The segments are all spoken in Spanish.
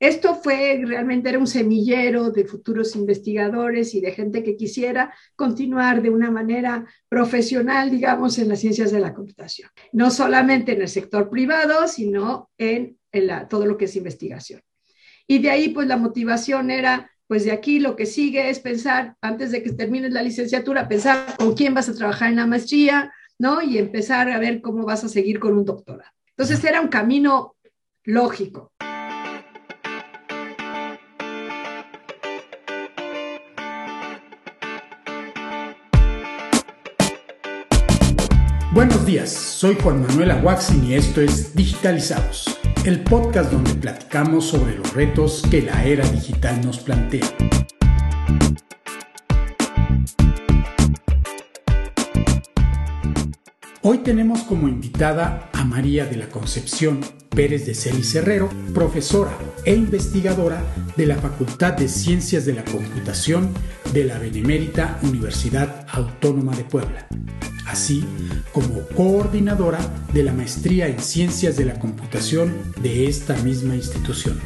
Esto fue realmente era un semillero de futuros investigadores y de gente que quisiera continuar de una manera profesional, digamos, en las ciencias de la computación. No solamente en el sector privado, sino en, todo lo que es investigación. Y de ahí, pues la motivación era, pues de aquí lo que sigue es pensar, antes de que termines la licenciatura, pensar con quién vas a trabajar en la maestría, ¿no? Y empezar a ver cómo vas a seguir con un doctorado. Entonces era un camino lógico. Buenos días, soy Juan Manuel Aguaxin y esto es Digitalizados, el podcast donde platicamos sobre los retos que la era digital nos plantea. Hoy tenemos como invitada a María de la Concepción Pérez de Celis Herrero, profesora e investigadora de la Facultad de Ciencias de la Computación de la Benemérita Universidad Autónoma de Puebla así como coordinadora de la maestría en Ciencias de la Computación de esta misma institución.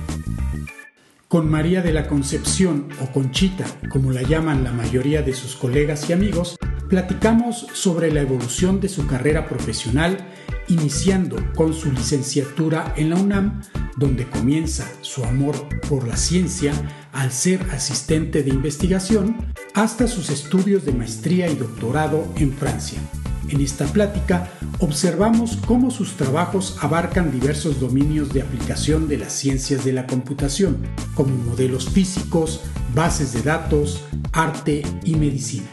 Con María de la Concepción o Conchita, como la llaman la mayoría de sus colegas y amigos, platicamos sobre la evolución de su carrera profesional, iniciando con su licenciatura en la UNAM, donde comienza su amor por la ciencia al ser asistente de investigación, hasta sus estudios de maestría y doctorado en Francia. En esta plática observamos cómo sus trabajos abarcan diversos dominios de aplicación de las ciencias de la computación, como modelos físicos, bases de datos, arte y medicina.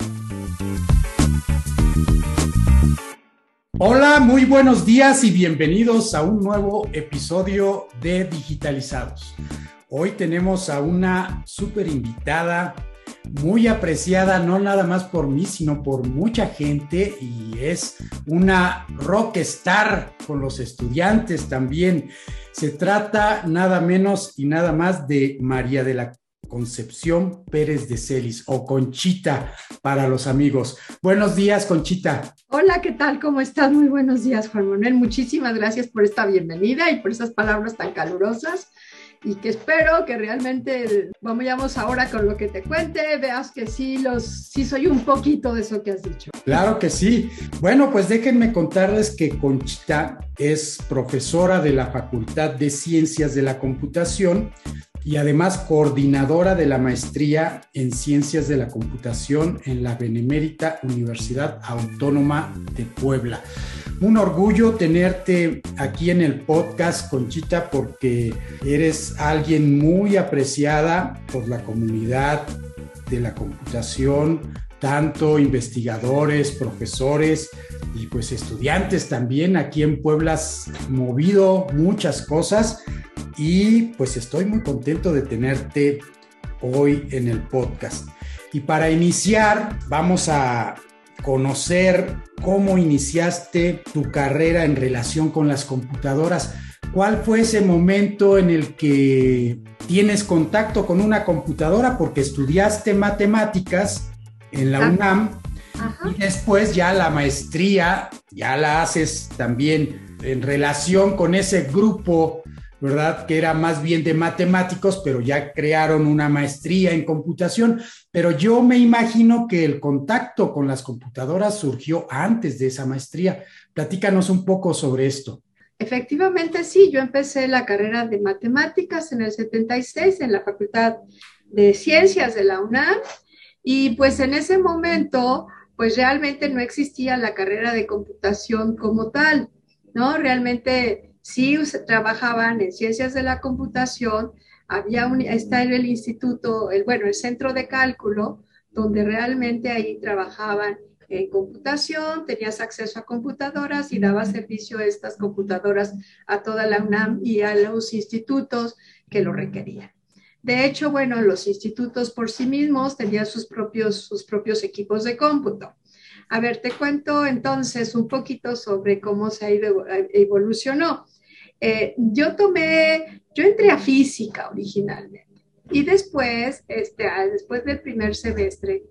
Hola, muy buenos días y bienvenidos a un nuevo episodio de Digitalizados. Hoy tenemos a una súper invitada muy apreciada no nada más por mí, sino por mucha gente y es una rock star con los estudiantes también. Se trata nada menos y nada más de María de la Concepción Pérez de Celis o Conchita para los amigos. Buenos días, Conchita. Hola, ¿qué tal? ¿Cómo estás? Muy buenos días, Juan Manuel. Muchísimas gracias por esta bienvenida y por esas palabras tan calurosas y que espero que realmente vamos ahora con lo que te cuente, veas que sí, los, sí soy un poquito de eso que has dicho. Claro que sí. Bueno, pues déjenme contarles que Conchita es profesora de la Facultad de Ciencias de la Computación y además coordinadora de la maestría en Ciencias de la Computación en la Benemérita Universidad Autónoma de Puebla. Un orgullo tenerte aquí en el podcast, Conchita, porque eres alguien muy apreciada por la comunidad de la computación, tanto investigadores, profesores y pues estudiantes también. Aquí en Puebla has movido muchas cosas y pues estoy muy contento de tenerte hoy en el podcast. Y para iniciar, vamos a conocer cómo iniciaste tu carrera en relación con las computadoras. ¿Cuál fue ese momento en el que tienes contacto con una computadora porque estudiaste matemáticas en la UNAM y después ya la maestría ya la haces también en relación con ese grupo ¿verdad? Que era más bien de matemáticos, pero ya crearon una maestría en computación. Pero yo me imagino que el contacto con las computadoras surgió antes de esa maestría. Platícanos un poco sobre esto. Efectivamente, sí, yo empecé la carrera de matemáticas en el 76 en la Facultad de Ciencias de la UNAM y pues en ese momento pues realmente no existía la carrera de computación como tal, ¿no? Realmente sí trabajaban en ciencias de la computación, había un, está en el instituto, el, bueno, el centro de cálculo, donde realmente ahí trabajaban en computación, tenías acceso a computadoras y daba servicio a estas computadoras a toda la UNAM y a los institutos que lo requerían. De hecho, bueno, los institutos por sí mismos tenían sus propios, sus propios equipos de cómputo. A ver, te cuento entonces un poquito sobre cómo se ha ido, evolucionó. Eh, yo tomé, yo entré a física originalmente y después, este, después del primer semestre,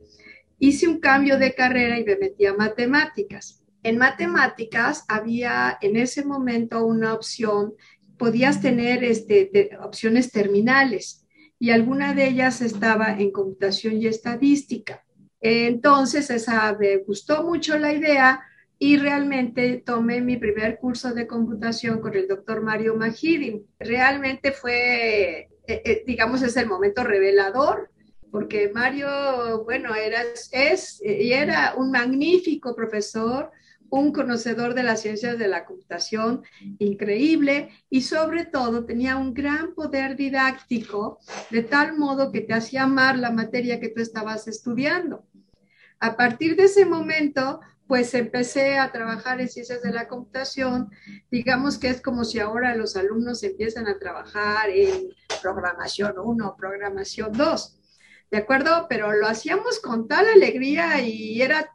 hice un cambio de carrera y me metí a matemáticas. En matemáticas había en ese momento una opción podías tener este, opciones terminales y alguna de ellas estaba en computación y estadística. Entonces, esa me gustó mucho la idea y realmente tomé mi primer curso de computación con el doctor Mario Majidi. Realmente fue, eh, eh, digamos, es el momento revelador, porque Mario, bueno, era, es y era un magnífico profesor, un conocedor de las ciencias de la computación increíble y sobre todo tenía un gran poder didáctico de tal modo que te hacía amar la materia que tú estabas estudiando. A partir de ese momento, pues empecé a trabajar en ciencias de la computación. Digamos que es como si ahora los alumnos empiezan a trabajar en programación 1, programación 2. ¿De acuerdo? Pero lo hacíamos con tal alegría y era,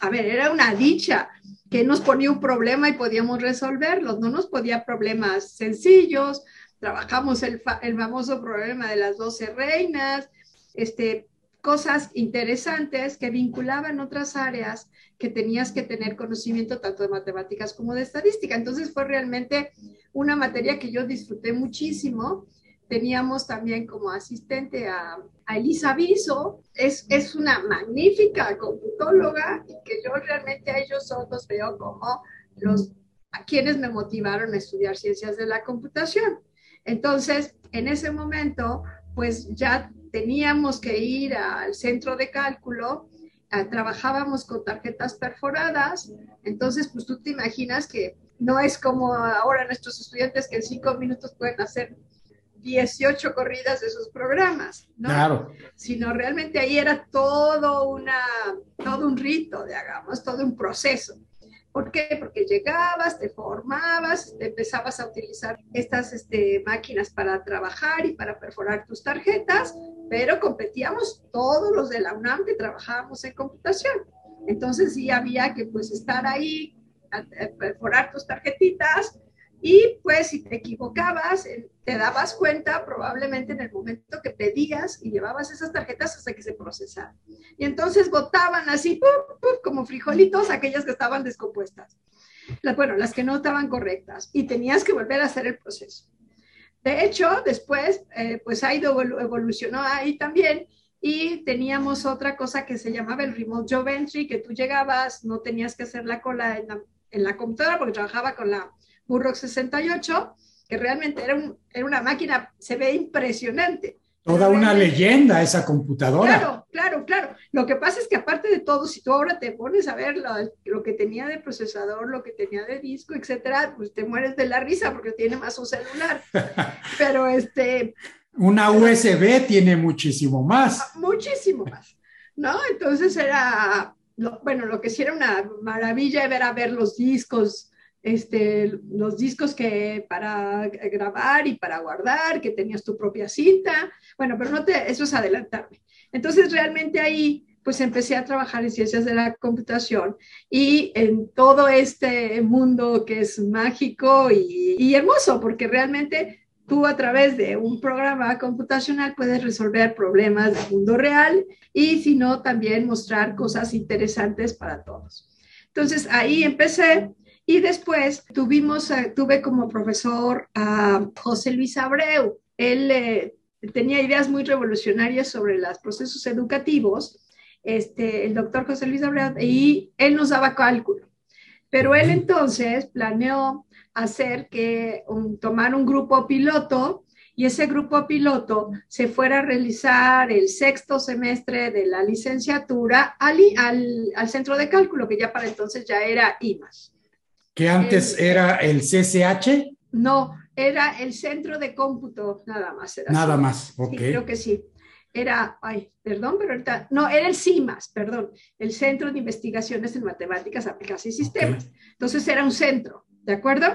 a ver, era una dicha que nos ponía un problema y podíamos resolverlos. No nos podía problemas sencillos. Trabajamos el, famoso problema de las 12 reinas, este, cosas interesantes que vinculaban otras áreas que tenías que tener conocimiento tanto de matemáticas como de estadística. Entonces fue realmente una materia que yo disfruté muchísimo. Teníamos también como asistente a, Elisa Viso, es, es una magnífica computóloga y que yo realmente a ellos los veo como los a quienes me motivaron a estudiar ciencias de la computación. Entonces, en ese momento, pues ya teníamos que ir al centro de cálculo, trabajábamos con tarjetas perforadas, entonces pues tú te imaginas que no es como ahora nuestros estudiantes que en cinco minutos pueden hacer 18 corridas de sus programas, ¿no? Claro. Sino realmente ahí era todo, una, todo un rito, digamos, todo un proceso. ¿Por qué? Porque llegabas, te formabas, empezabas a utilizar estas este, máquinas para trabajar y para perforar tus tarjetas, pero competíamos todos los de la UNAM que trabajábamos en computación. Entonces sí había que pues estar ahí, perforar tus tarjetitas y pues si te equivocabas, te dabas cuenta probablemente en el momento que pedías y llevabas esas tarjetas hasta que se procesaran. Y entonces votaban así, como frijolitos, aquellas que estaban descompuestas. bueno, las que no estaban correctas. Y tenías que volver a hacer el proceso. De hecho, después, eh, pues ha ido, evolucionó ahí también y teníamos otra cosa que se llamaba el remote job entry, que tú llegabas, no tenías que hacer la cola en la, en la computadora porque trabajaba con la Burrock 68, que realmente era, era una máquina, se ve impresionante. Toda una leyenda esa computadora. Claro, claro, claro. Lo que pasa es que aparte de todo, si tú ahora te pones a ver lo, que tenía de procesador, lo que tenía de disco, etcétera, pues te mueres de la risa porque tiene más un celular. Pero este. Una USB tiene muchísimo más. Ah, muchísimo más. ¿No? Entonces era, bueno, lo que sí era una maravilla era ver los discos este, los discos que para grabar y para guardar, que tenías tu propia cinta. Bueno, pero no te, eso es adelantarme. Entonces, realmente ahí, pues empecé a trabajar en ciencias de la computación y en todo este mundo que es mágico y, y hermoso, porque realmente tú a través de un programa computacional puedes resolver problemas del mundo real y si no, también mostrar cosas interesantes para todos. Entonces ahí empecé y después tuvimos, eh, tuve como profesor a José Luis Abreu. Él eh, tenía ideas muy revolucionarias sobre los procesos educativos, este, el doctor José Luis Abreu, y él nos daba cálculo. Pero él entonces planeó hacer que tomar un grupo piloto y ese grupo piloto se fuera a realizar el sexto semestre de la licenciatura al, al, al centro de cálculo, que ya para entonces ya era IMAS que antes era el CCH. No, era el centro de cómputo, nada más. nada más, ok. creo que sí. Era, ay, perdón, pero ahorita, no, era el CIMAS, perdón, el Centro de Investigaciones en Matemáticas Aplicadas y Sistemas. Entonces era un centro, ¿de acuerdo?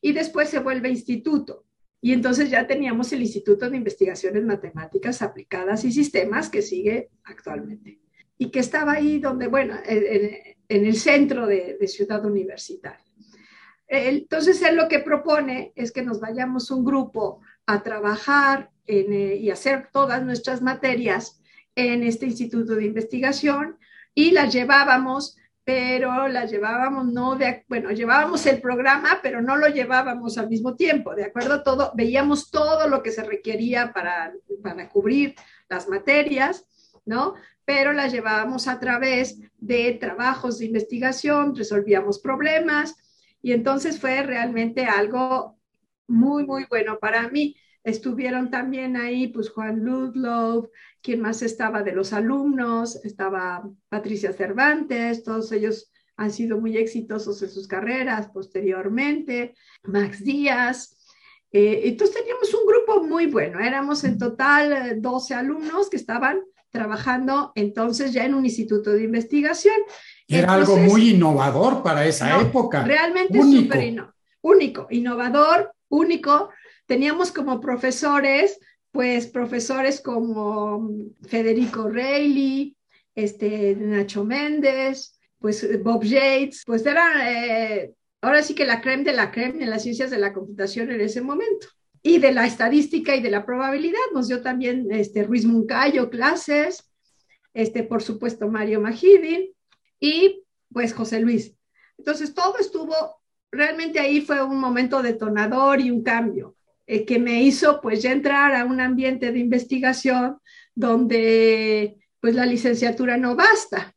Y después se vuelve instituto. Y entonces ya teníamos el Instituto de Investigaciones Matemáticas Aplicadas y Sistemas que sigue actualmente. Y que estaba ahí donde, bueno, en, el centro de, de Ciudad Universitaria. Entonces, él lo que propone es que nos vayamos un grupo a trabajar eh, y hacer todas nuestras materias en este instituto de investigación y las llevábamos pero la llevábamos no de, bueno, llevábamos el programa, pero no lo llevábamos al mismo tiempo, ¿de acuerdo? Todo, veíamos todo lo que se requería para, para cubrir las materias, ¿no? Pero la llevábamos a través de trabajos de investigación, resolvíamos problemas y entonces fue realmente algo muy, muy bueno para mí. Estuvieron también ahí, pues Juan Ludlow, quien más estaba de los alumnos, estaba Patricia Cervantes, todos ellos han sido muy exitosos en sus carreras posteriormente, Max Díaz. Eh, entonces teníamos un grupo muy bueno, éramos en total 12 eh, alumnos que estaban trabajando entonces ya en un instituto de investigación. Era algo muy innovador para esa época. Realmente súper único, innovador, único, teníamos como profesores, pues profesores como Federico Reilly, este, Nacho Méndez, pues Bob Yates, pues era eh, ahora sí que la creme de la creme en las ciencias de la computación en ese momento. Y de la estadística y de la probabilidad nos dio también este, Ruiz Muncayo clases, este, por supuesto Mario Majidin y pues José Luis. Entonces todo estuvo, realmente ahí fue un momento detonador y un cambio. Eh, que me hizo pues ya entrar a un ambiente de investigación donde pues la licenciatura no basta,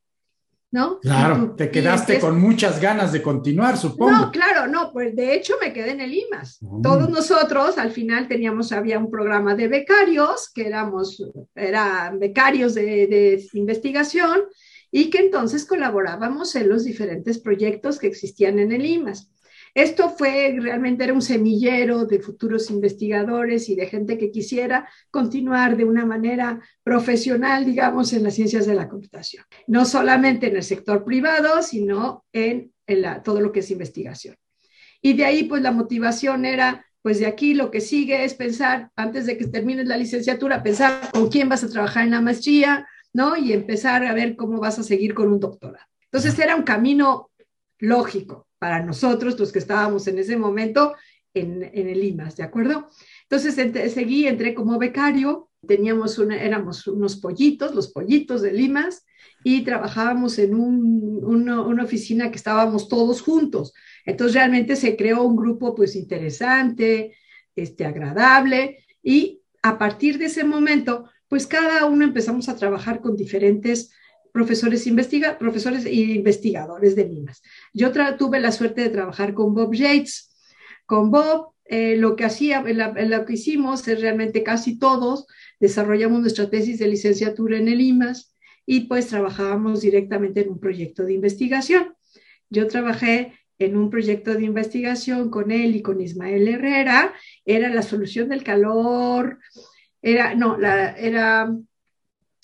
¿no? Claro, te quedaste con muchas ganas de continuar, supongo. No, claro, no, pues de hecho me quedé en el IMAS. Mm. Todos nosotros al final teníamos, había un programa de becarios, que éramos, eran becarios de, de investigación y que entonces colaborábamos en los diferentes proyectos que existían en el IMAS. Esto fue realmente era un semillero de futuros investigadores y de gente que quisiera continuar de una manera profesional, digamos, en las ciencias de la computación. No solamente en el sector privado, sino en, todo lo que es investigación. Y de ahí, pues la motivación era, pues de aquí lo que sigue es pensar, antes de que termines la licenciatura, pensar con quién vas a trabajar en la maestría, ¿no? Y empezar a ver cómo vas a seguir con un doctorado. Entonces era un camino lógico para nosotros, los que estábamos en ese momento en, el IMAS, ¿de acuerdo? Entonces seguí, entré como becario, teníamos una, éramos unos pollitos, los pollitos de Limas, y trabajábamos en una oficina que estábamos todos juntos. Entonces realmente se creó un grupo pues interesante, este, agradable, y a partir de ese momento, pues cada uno empezamos a trabajar con diferentes profesores, investiga profesores e investigadores de Limas. Yo tuve la suerte de trabajar con Bob Yates. Con Bob, eh, lo que hacía, lo que hicimos es realmente casi todos desarrollamos nuestra tesis de licenciatura en el IMAS y pues trabajábamos directamente en un proyecto de investigación. Yo trabajé en un proyecto de investigación con él y con Ismael Herrera, era la solución del calor, era, no, la, era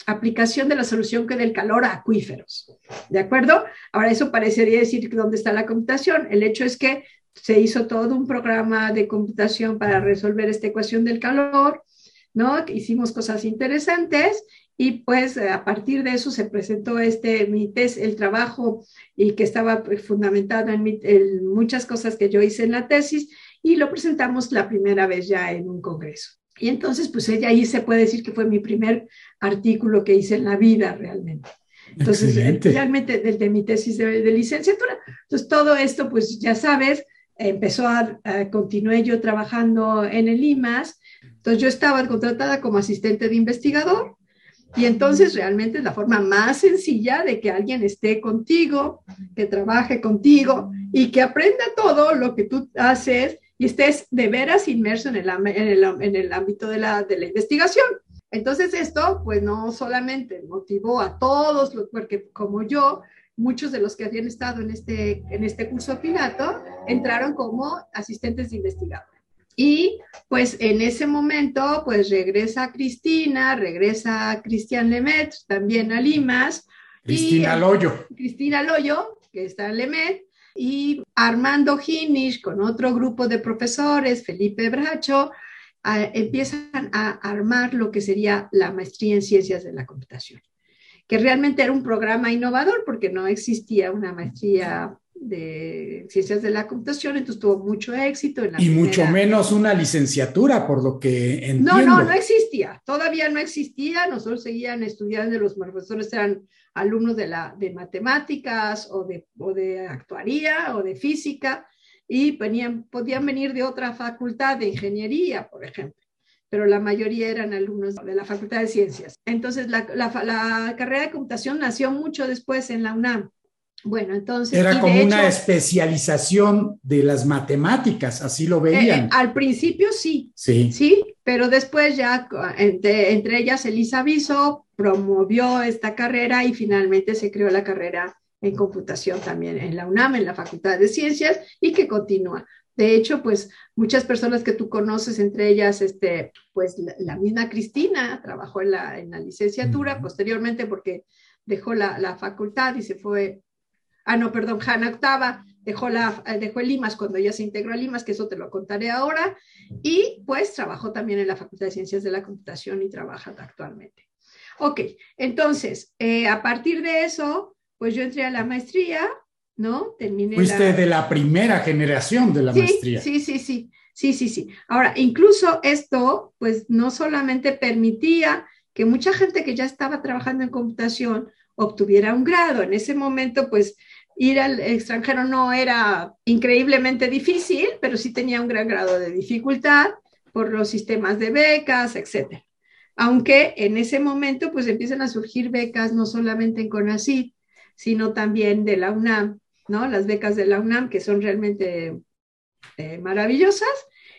aplicación de la solución que del calor a acuíferos. ¿De acuerdo? Ahora, eso parecería decir dónde está la computación. El hecho es que se hizo todo un programa de computación para resolver esta ecuación del calor, ¿no? Hicimos cosas interesantes y pues a partir de eso se presentó este, mi test, el trabajo y que estaba pues, fundamentado en, en muchas cosas que yo hice en la tesis y lo presentamos la primera vez ya en un congreso. Y entonces, pues ella ahí se puede decir que fue mi primer artículo que hice en la vida realmente. Entonces, realmente desde mi tesis de, licenciatura. Entonces, todo esto, pues ya sabes, empezó a, continué yo trabajando en el IMAS. Entonces, yo estaba contratada como asistente de investigador. Y entonces realmente es la forma más sencilla de que alguien esté contigo, que trabaje contigo y que aprenda todo lo que tú haces y estés de veras inmerso en el, en el, en el ámbito de la, de la investigación. Entonces esto, pues no solamente motivó a todos, porque como yo, muchos de los que habían estado en este, en este curso pilato entraron como asistentes de investigador. Y pues en ese momento, pues regresa Cristina, regresa Cristian Lemet, también a Limas. Cristina Loyo. Cristina Loyo, que está en Lemet, y Armando Ginish con otro grupo de profesores, Felipe Bracho, empiezan a armar lo que sería la maestría en ciencias de la computación, que realmente era un programa innovador porque no existía una maestría de ciencias de la computación, entonces tuvo mucho éxito. y mucho menos una licenciatura, por lo que entiendo. No, no, no existía, todavía no existía, nosotros seguían estudiando, los profesores eran alumnos de, la, de matemáticas o de, o de actuaría o de física y venían, podían venir de otra facultad de ingeniería, por ejemplo pero la mayoría eran alumnos de la Facultad de Ciencias. Entonces, la, la, carrera de computación nació mucho después en la UNAM. Bueno, entonces... Era como una especialización de las matemáticas, así lo veían. Eh, al principio sí, sí, sí, pero después ya, entre, entre ellas, Elisa Viso promovió esta carrera y finalmente se creó la carrera en computación también en la UNAM, en la Facultad de Ciencias, y que continúa. De hecho, pues muchas personas que tú conoces, entre ellas, este, pues la, misma Cristina trabajó en la, en la licenciatura, posteriormente porque dejó la, la, facultad y se fue, ah, no, perdón, Hanna Octava dejó, la, dejó el Limas cuando ella se integró a Limas, que eso te lo contaré ahora, y pues trabajó también en la Facultad de Ciencias de la Computación y trabaja actualmente. Ok, entonces, eh, a partir de eso, pues yo entré a la maestría ¿no? Terminé Fuiste de la primera generación de la maestría. Sí, sí, sí, sí, sí, sí. Ahora, incluso esto, pues no solamente permitía que mucha gente que ya estaba trabajando en computación obtuviera un grado. En ese momento, pues ir al extranjero no era increíblemente difícil, pero sí tenía un gran grado de dificultad por los sistemas de becas, etc. Aunque en ese momento, pues empiezan a surgir becas no solamente en CONACYT, sino también de la UNAM ¿no? Las becas de la UNAM, que son realmente eh, maravillosas.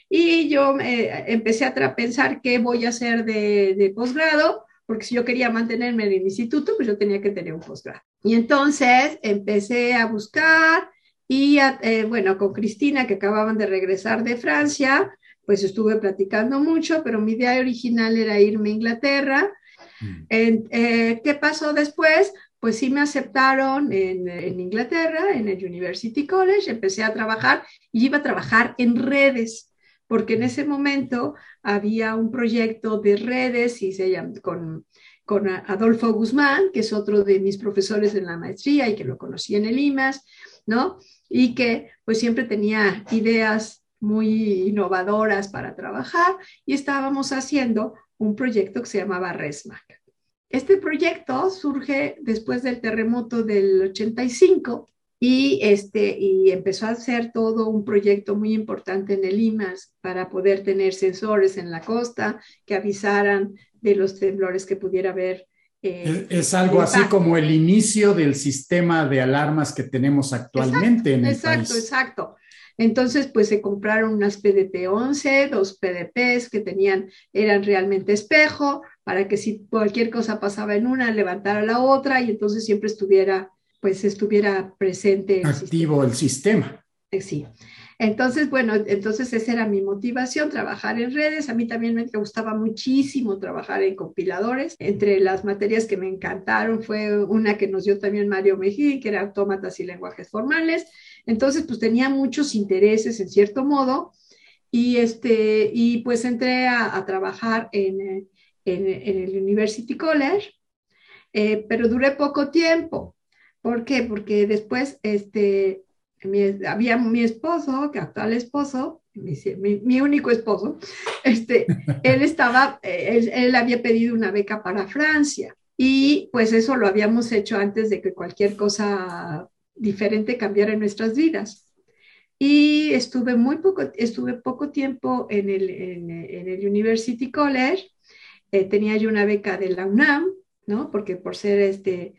Y yo eh, empecé a pensar qué voy a hacer de, posgrado, porque si yo quería mantenerme en el instituto, pues yo tenía que tener un posgrado. Y entonces empecé a buscar y, eh, bueno, con Cristina, que acababan de regresar de Francia, pues estuve platicando mucho, pero mi idea original era irme a Inglaterra. Mm. ¿Qué pasó después? pues sí me aceptaron en, Inglaterra, en el University College, empecé a trabajar y iba a trabajar en redes, porque en ese momento había un proyecto de redes y se llama, con, con Adolfo Guzmán, que es otro de mis profesores en la maestría y que lo conocí en el IMAS, ¿no? Y que pues siempre tenía ideas muy innovadoras para trabajar y estábamos haciendo un proyecto que se llamaba RESMAC. Este proyecto surge después del terremoto del 85 y, este, y empezó a ser todo un proyecto muy importante en el IMAS para poder tener sensores en la costa que avisaran de los temblores que pudiera haber. Eh, es, algo así como el inicio del sistema de alarmas que tenemos actualmente en el exacto, país. Exacto, exacto. Entonces, pues se compraron unas PDP-11, dos PDPs que tenían, eran realmente espejo, para que si cualquier cosa pasaba en una, levantara la otra y entonces siempre estuviera, pues estuviera presente. Activo el sistema. Eh, sí. Entonces, bueno, entonces esa era mi motivación, trabajar en redes. A mí también me gustaba muchísimo trabajar en compiladores. Entre las materias que me encantaron fue una que nos dio también Mario Mejín, que era autómatas y lenguajes formales. Entonces, pues tenía muchos intereses en cierto modo y, este, y pues entré a, a trabajar en, en, el University College, eh, pero duré poco tiempo. ¿Por qué? Porque después este, había mi esposo, que actual esposo, mi, único esposo, este, él estaba, él, él, había pedido una beca para Francia y pues eso lo habíamos hecho antes de que cualquier cosa diferente cambiara en nuestras vidas. Y estuve muy poco, estuve poco tiempo en el, en, en el University College eh, tenía yo una beca de la UNAM, ¿no? Porque por ser este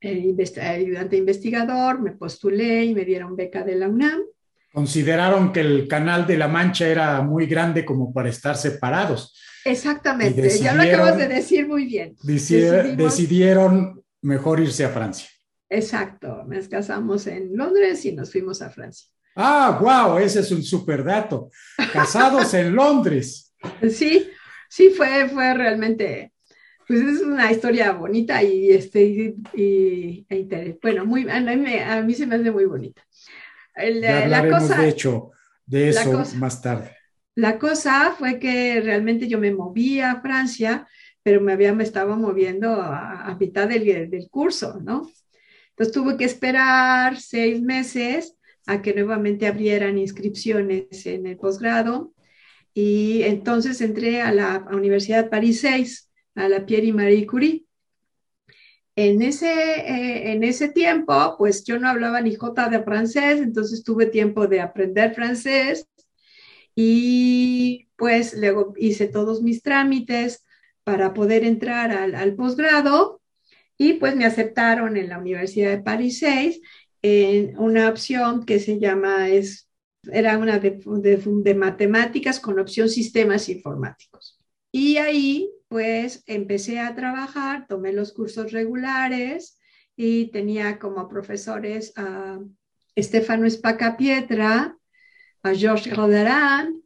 eh, ayudante investigador me postulé y me dieron beca de la UNAM. Consideraron que el canal de la Mancha era muy grande como para estar separados. Exactamente, ya lo acabas de decir muy bien. Decidieron mejor irse a Francia. Exacto, nos casamos en Londres y nos fuimos a Francia. Ah, wow, ese es un super dato. Casados en Londres. Sí, sí fue, fue realmente, pues es una historia bonita y, este, y, e bueno, muy, a mí, a mí, se me hace muy bonita. la cosa, de hecho de eso más tarde. La cosa fue que realmente yo me moví a Francia, pero me, había, me estaba moviendo a, mitad del, del, curso, ¿no? Entonces tuve que esperar seis meses a que nuevamente abrieran inscripciones en el posgrado. Y entonces entré a la Universidad París 6, a la Pierre y Marie Curie. en ese, eh, en ese tiempo, pues yo no hablaba ni jota de francés, entonces tuve tiempo de aprender francés. Y pues luego hice todos mis trámites para poder entrar al, posgrado y pues me aceptaron en la Universidad de París 6 en una opción que se llama, es, era una de, de matemáticas con opción sistemas informáticos. Y ahí pues empecé a trabajar, tomé los cursos regulares y tenía como profesores a Estefano Pietra, a Georges Roderan,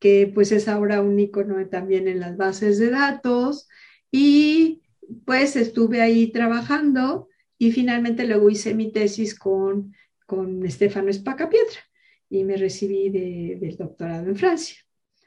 que pues es ahora un icono también en las bases de datos, y pues estuve ahí trabajando y finalmente luego hice mi tesis con, con Estefano Pietra y me recibí del doctorado en Francia.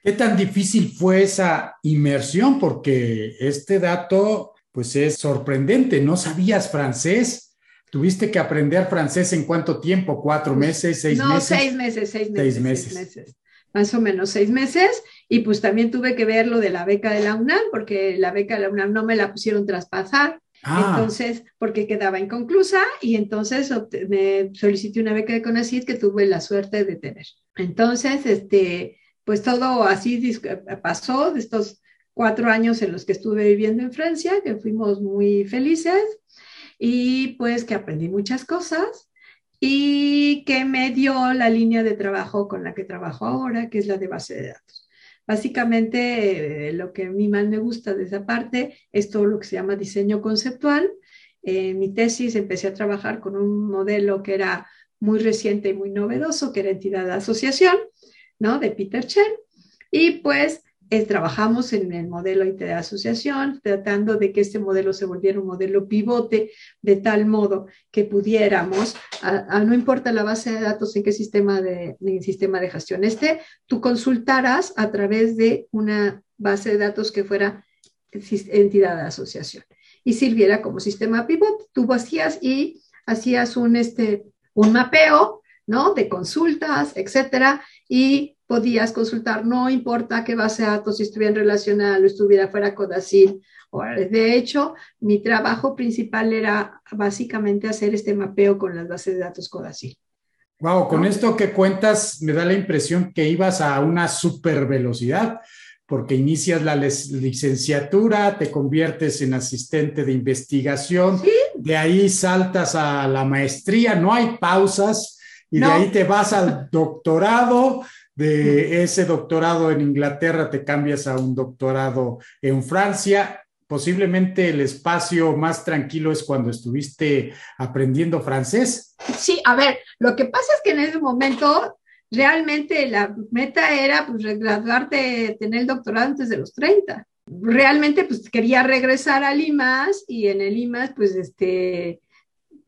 ¿Qué tan difícil fue esa inmersión? Porque este dato, pues es sorprendente. ¿No sabías francés? ¿Tuviste que aprender francés en cuánto tiempo? ¿Cuatro meses? ¿Seis meses? No, seis meses, seis meses. Seis meses. Seis meses. Más o menos seis meses. Y pues también tuve que ver lo de la beca de la UNAM, porque la beca de la UNAM no me la pusieron traspasar. Ah. Entonces, porque quedaba inconclusa y entonces me solicité una beca de CONACYT que tuve la suerte de tener. Entonces, este, pues todo así pasó de estos cuatro años en los que estuve viviendo en Francia, que fuimos muy felices y pues que aprendí muchas cosas y que me dio la línea de trabajo con la que trabajo ahora, que es la de base de datos. Básicamente, eh, lo que a mí más me gusta de esa parte es todo lo que se llama diseño conceptual. En mi tesis empecé a trabajar con un modelo que era muy reciente y muy novedoso, que era entidad de asociación, ¿no? De Peter Chen. Y pues eh, trabajamos en el modelo de asociación, tratando de que este modelo se volviera un modelo pivote, de tal modo que pudiéramos, no importa la base de datos en qué sistema de, en sistema de gestión esté, tú consultaras a través de una base de datos que fuera entidad de asociación y sirviera como sistema pivot. Tú hacías y hacías un, este, un mapeo, ¿no? De consultas, etcétera, y podías consultar, no importa qué base de datos estuviera relacionada o estuviera fuera Codacil. De hecho, mi trabajo principal era básicamente hacer este mapeo con las bases de datos Codacil. Wow, con esto que cuentas me da la impresión que ibas a una super velocidad, porque inicias la licenciatura, te conviertes en asistente de investigación, de ahí saltas a la maestría, no hay pausas, y de ahí te vas al doctorado, de ese doctorado en Inglaterra te cambias a un doctorado en Francia. Posiblemente el espacio más tranquilo es cuando estuviste aprendiendo francés. Sí, a ver, lo que pasa es que en ese momento realmente la meta era pues graduarte, tener el doctorado antes de los 30. Realmente pues quería regresar a Limas y en el Limas pues este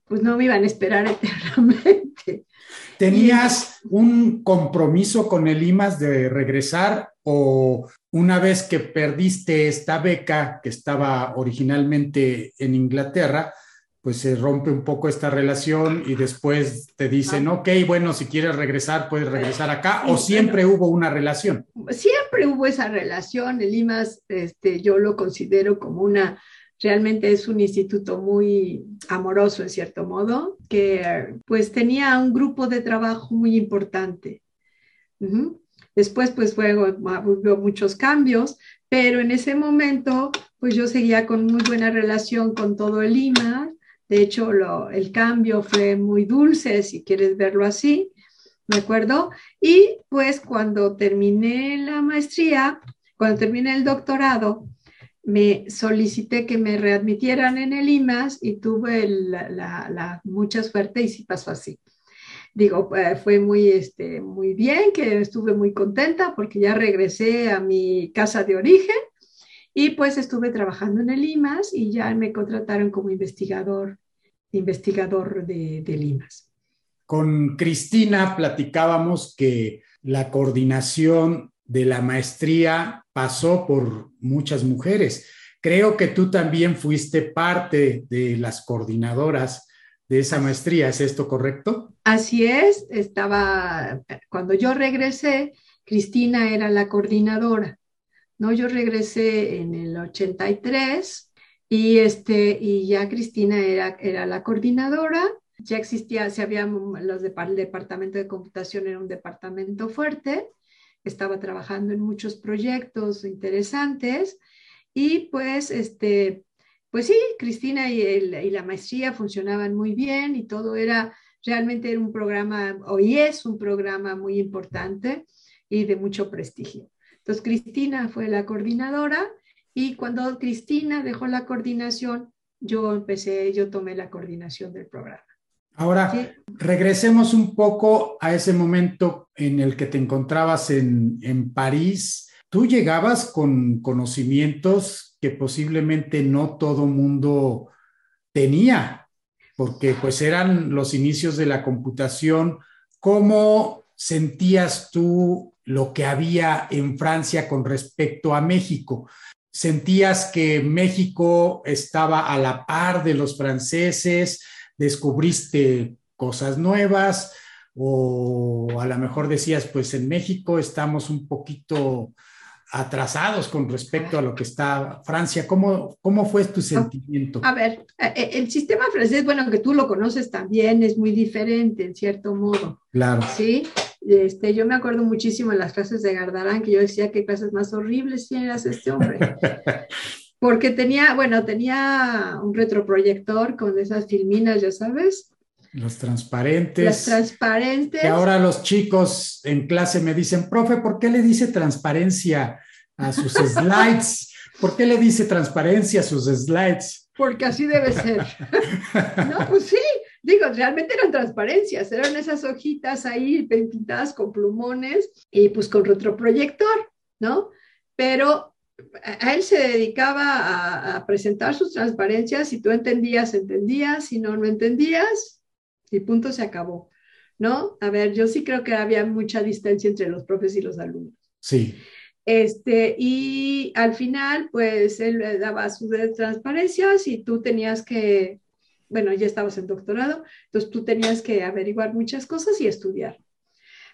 pues no me iban a esperar eternamente. ¿Tenías un compromiso con el IMAS de regresar o una vez que perdiste esta beca que estaba originalmente en Inglaterra, pues se rompe un poco esta relación y después te dicen, ah. ok, bueno, si quieres regresar, puedes regresar acá, o siempre hubo una relación. Siempre hubo esa relación, el IMAS, este, yo lo considero como una realmente es un instituto muy amoroso en cierto modo, que pues tenía un grupo de trabajo muy importante. Después pues fue, hubo muchos cambios, pero en ese momento pues yo seguía con muy buena relación con todo el IMA. De hecho, el cambio fue muy dulce, si quieres verlo así, ¿de acuerdo? Y pues cuando terminé la maestría, cuando terminé el doctorado, me solicité que me readmitieran en el IMAS y tuve la, mucha suerte y sí pasó así. Digo, eh, fue muy, este, muy bien, que estuve muy contenta porque ya regresé a mi casa de origen y pues estuve trabajando en el IMAS y ya me contrataron como investigador, investigador de, de IMAS. Con Cristina platicábamos que la coordinación de la maestría pasó por muchas mujeres. Creo que tú también fuiste parte de las coordinadoras de esa maestría, ¿es esto correcto? Así es, estaba, cuando yo regresé, Cristina era la coordinadora, ¿no? Yo regresé en el 83 Y, este, y ya Cristina era, era la coordinadora, ya existía, se había, los de, el departamento de computación era un departamento fuerte, estaba trabajando en muchos proyectos interesantes y pues, este, pues sí, Cristina y, y la maestría funcionaban muy bien y todo era, realmente era un programa, hoy es un programa muy importante y de mucho prestigio. Entonces, Cristina fue la coordinadora y cuando Cristina dejó la coordinación, yo empecé, yo tomé la coordinación del programa. Ahora, regresemos un poco a ese momento en el que te encontrabas en, en París. Tú llegabas con conocimientos que posiblemente no todo mundo tenía, porque pues eran los inicios de la computación. ¿Cómo sentías tú lo que había en Francia con respecto a México? ¿Sentías que México estaba a la par de los franceses? ¿Descubriste cosas nuevas? O a lo mejor decías, pues en México estamos un poquito atrasados con respecto a lo que está Francia. ¿Cómo, cómo fue tu sentimiento? A ver, eh, eh, el sistema francés, bueno, que tú lo conoces también, es muy diferente en cierto modo. Claro. Sí, este, yo me acuerdo muchísimo en las clases de Gardarán que yo decía qué clases más horribles tienes este hombre. Porque tenía, bueno, tenía un retroproyector con esas filminas, ya sabes. Los transparentes. Los transparentes. Que ahora los chicos en clase me dicen, profe, ¿por qué le dice transparencia a sus slides? ¿Por qué le dice transparencia a sus slides? Porque así debe ser. no, pues sí, Digo, realmente eran transparencias, eran esas hojitas ahí pintadas con plumones y pues con retroproyector, ¿no? Pero a él se dedicaba a, presentar sus transparencias, si tú entendías, entendías, si no, no entendías, y punto se acabó, ¿no? A ver, yo sí creo que había mucha distancia entre los profes y los alumnos. Sí. Este, y al final, pues él daba sus transparencias y tú tenías que bueno, ya estabas en doctorado, entonces tú tenías que averiguar muchas cosas y estudiar.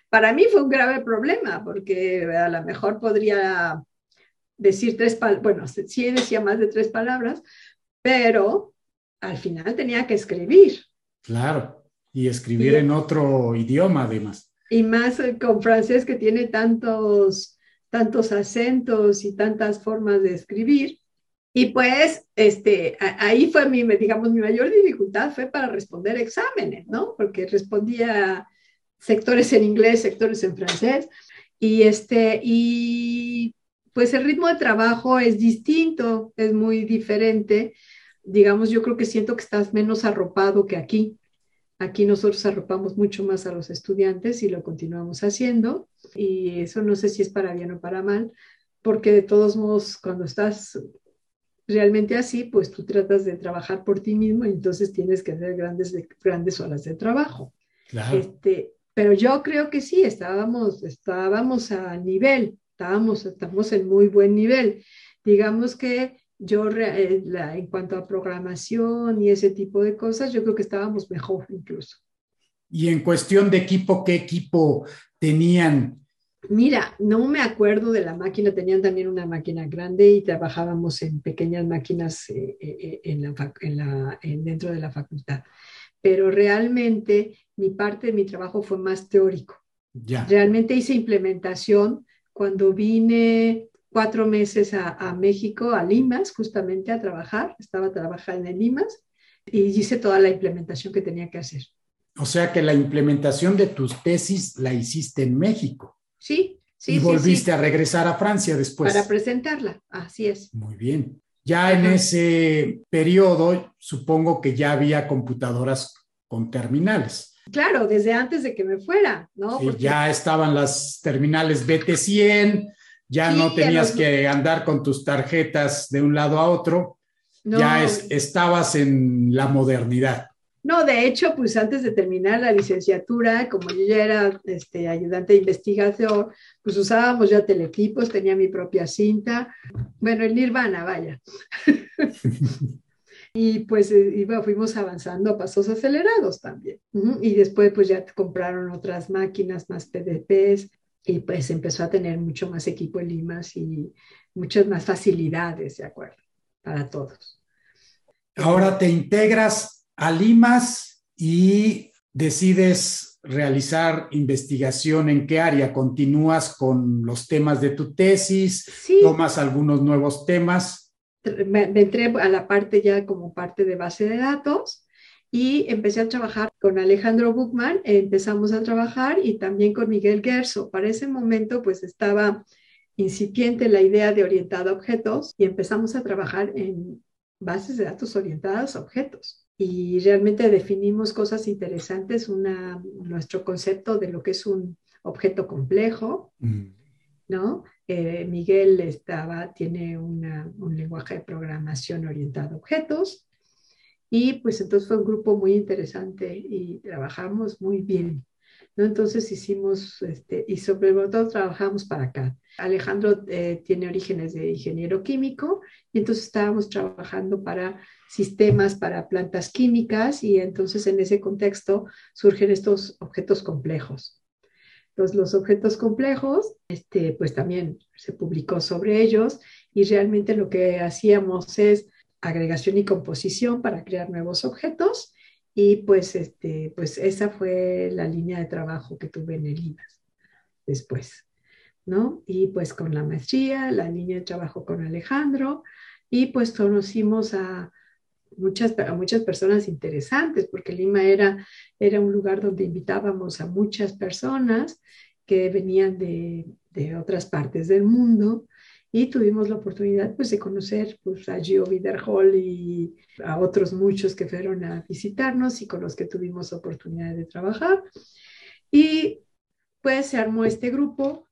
Para mí fue un grave problema porque a lo mejor podría decir tres palabras, bueno, sí decía más de tres palabras, pero al final tenía que escribir. Claro, y escribir en otro idioma además. Y más con francés que tiene tantos, tantos acentos y tantas formas de escribir. Y pues, este, ahí fue mi, digamos, mi mayor dificultad fue para responder exámenes, ¿no? Porque respondía sectores en inglés, sectores en francés. Y este, y pues el ritmo de trabajo es distinto, es muy diferente. Digamos, yo creo que siento que estás menos arropado que aquí. Aquí nosotros arropamos mucho más a los estudiantes y lo continuamos haciendo. Y eso no sé si es para bien o para mal, porque de todos modos, cuando estás realmente así, pues tú tratas de trabajar por ti mismo y entonces tienes que hacer grandes, grandes horas de trabajo. Este, pero yo creo que sí, estábamos, estábamos a nivel, estábamos, estamos en muy buen nivel. Digamos que yo, eh, en cuanto a programación y ese tipo de cosas, yo creo que estábamos mejor incluso. Y en cuestión de equipo, ¿qué equipo tenían Mira, no me acuerdo de la máquina, tenían también una máquina grande y trabajábamos en pequeñas máquinas eh, eh, en dentro de la facultad, pero realmente mi parte de mi trabajo fue más teórico. Ya. Realmente hice implementación cuando vine cuatro meses a, a, México, a Limas, justamente a trabajar, estaba trabajando en Limas y hice toda la implementación que tenía que hacer. O sea que la implementación de tus tesis la hiciste en México. Sí, sí. Y volviste a regresar a Francia después. Para presentarla, así es. Muy bien. Ya en ese periodo, supongo que ya había computadoras con terminales. Claro, desde antes de que me fuera, ¿no? Sí, Ya estaban las terminales BT100, ya no tenías que andar con tus tarjetas de un lado a otro, ya estabas en la modernidad. No, de hecho, pues antes de terminar la licenciatura, como yo ya era este, ayudante de investigación, pues usábamos ya teletipos, tenía mi propia cinta. Bueno, el Nirvana, vaya. y pues eh, fuimos avanzando a pasos acelerados también. Y después pues ya compraron otras máquinas, más PDPs, y pues empezó a tener mucho más equipo en Limas y muchas más facilidades, ¿de acuerdo? Para todos. Ahora te integras a Limas y decides realizar investigación en qué área? ¿Continúas con los temas de tu tesis? Sí. ¿Tomas algunos nuevos temas? Me, me entré a la parte ya como parte de base de datos y empecé a trabajar con Alejandro Buchmann, empezamos a trabajar y también con Miguel Gerso. Para ese momento pues estaba incipiente la idea de orientado a objetos y empezamos a trabajar en bases de datos orientadas a objetos. Y realmente definimos cosas interesantes, una, nuestro concepto de lo que es un objeto complejo, mm. ¿no? Miguel estaba, tiene un lenguaje de programación orientado a objetos y pues entonces fue un grupo muy interesante y trabajamos muy bien. ¿no? Entonces hicimos, este, y sobre todo trabajamos para acá. Alejandro eh, tiene orígenes de ingeniero químico y entonces estábamos trabajando para sistemas, para plantas químicas y entonces en ese contexto surgen estos objetos complejos. Los objetos complejos, este, pues también se publicó sobre ellos y realmente lo que hacíamos es agregación y composición para crear nuevos objetos y pues, este, pues esa fue la línea de trabajo que tuve en el IMAS después, ¿no? Y pues con la maestría, la línea de trabajo con Alejandro y pues conocimos a muchas, a muchas personas interesantes porque Lima era, era un lugar donde invitábamos a muchas personas que venían de, de otras partes del mundo y tuvimos la oportunidad pues de conocer pues, a Gio Widerhall y a otros muchos que fueron a visitarnos y con los que tuvimos oportunidad de trabajar. Y pues se armó este grupo.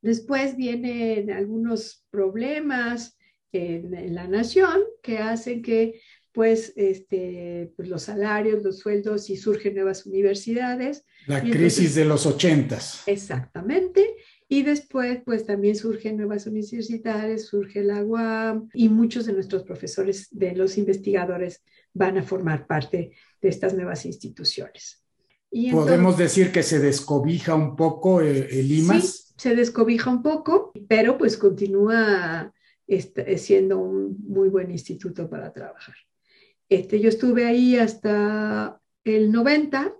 Después vienen algunos problemas en, la nación que hacen que pues, este, pues los salarios, los sueldos y surgen nuevas universidades. La crisis de los ochentas. Exactamente. Y después, pues también surgen nuevas universidades, surge la UAM y muchos de nuestros profesores, de los investigadores, van a formar parte de estas nuevas instituciones. Y Podemos decir que se descobija un poco el, el IMAS. Sí, se descobija un poco, pero pues continúa este, siendo un muy buen instituto para trabajar. Este, yo estuve ahí hasta el 90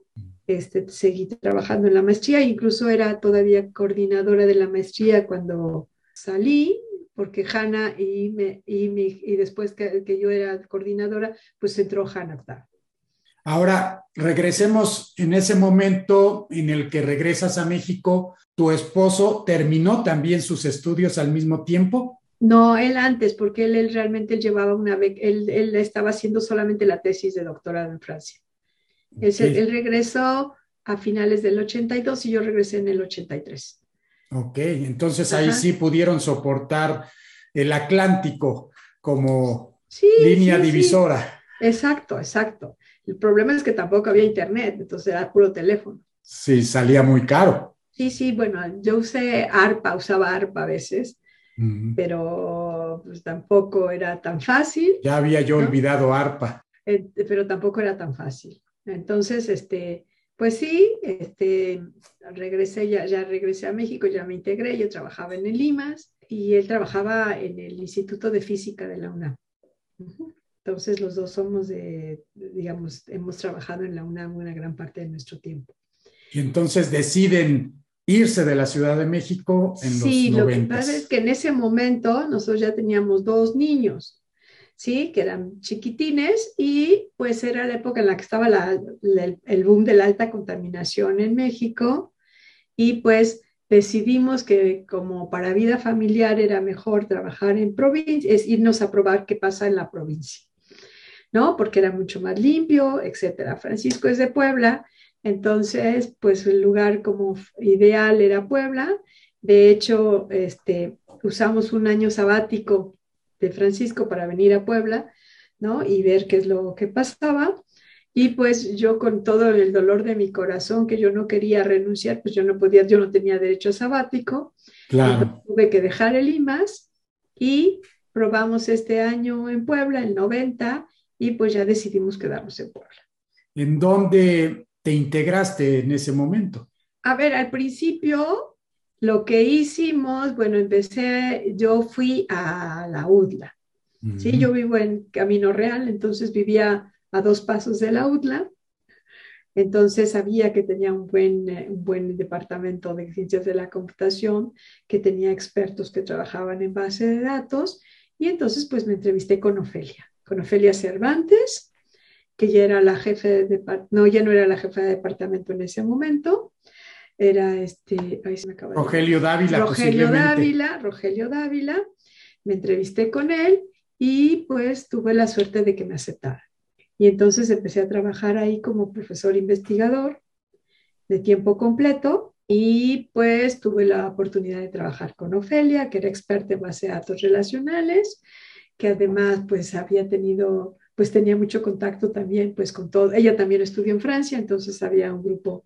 este, seguí trabajando en la maestría, incluso era todavía coordinadora de la maestría cuando salí, porque Hanna y, me, y, y, después que, que, yo era coordinadora, pues entró Hanna. Ahora, regresemos en ese momento en el que regresas a México, ¿tu esposo terminó también sus estudios al mismo tiempo? No, él antes, porque él, él realmente llevaba una vez, él, él estaba haciendo solamente la tesis de doctorado en Francia. Él, regresó a finales del 82 y yo regresé en el 83. Ok, entonces ahí sí pudieron soportar el Atlántico como línea divisora. Exacto, exacto. El problema es que tampoco había internet, entonces era puro teléfono. Sí, salía muy caro. Sí, sí, bueno, yo usé ARPA, usaba ARPA a veces, pero pues, tampoco era tan fácil. Ya había yo olvidado ARPA. Eh, pero tampoco era tan fácil. Entonces, este, pues sí, este, regresé, ya, ya regresé a México, ya me integré, yo trabajaba en el IMAS y él trabajaba en el Instituto de Física de la UNAM. Entonces, los dos somos de, digamos, hemos trabajado en la UNAM una gran parte de nuestro tiempo. Y entonces deciden irse de la Ciudad de México en los 90. Sí, lo que pasa es que en ese momento nosotros ya teníamos dos niños. ¿sí? Que eran chiquitines y pues era la época en la que estaba el boom de la alta contaminación en México y pues decidimos que como para vida familiar era mejor trabajar en provincia, es irnos a probar qué pasa en la provincia, ¿no? Porque era mucho más limpio, etcétera. Francisco es de Puebla, entonces pues el lugar como ideal era Puebla. De hecho, este, usamos un año sabático de Francisco para venir a Puebla, ¿no? Y ver qué es lo que pasaba. Y pues yo con todo el dolor de mi corazón que yo no quería renunciar, pues yo no podía, yo no tenía derecho sabático. Claro. Tuve que dejar el IMAS y probamos este año en Puebla, el 90, y pues ya decidimos quedarnos en Puebla. ¿En dónde te integraste en ese momento? A ver, al principio lo que hicimos, bueno, empecé, yo fui a la UDLA, Sí, yo vivo en Camino Real, entonces vivía a dos pasos de la UTLA. Entonces sabía que tenía un buen, eh, un buen departamento de ciencias de la computación, que tenía expertos que trabajaban en base de datos. Y entonces pues me entrevisté con Ofelia, con Ofelia Cervantes, que ya era la jefe de, no, ya no era la jefa de departamento en ese momento, era este, ahí se me acaba Rogelio Dávila. Rogelio Dávila, Rogelio Dávila, me entrevisté con él y pues tuve la suerte de que me aceptara. Y entonces empecé a trabajar ahí como profesor investigador de tiempo completo y pues tuve la oportunidad de trabajar con Ofelia, que era experta en base de datos relacionales, que además pues había tenido, pues tenía mucho contacto también pues con todo. Ella también estudió en Francia, entonces había un grupo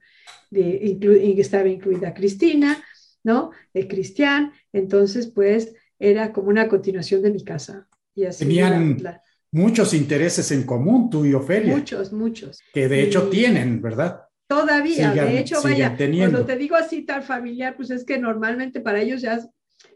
de, que estaba incluida Cristina, ¿no? De Cristian, entonces pues era como una continuación de mi casa. Y así Tenían muchos intereses en común, tú y Ofelia. Muchos, muchos. Que de hecho tienen, ¿verdad? Todavía, de hecho, vaya, cuando te digo así tan familiar, pues es que normalmente para ellos ya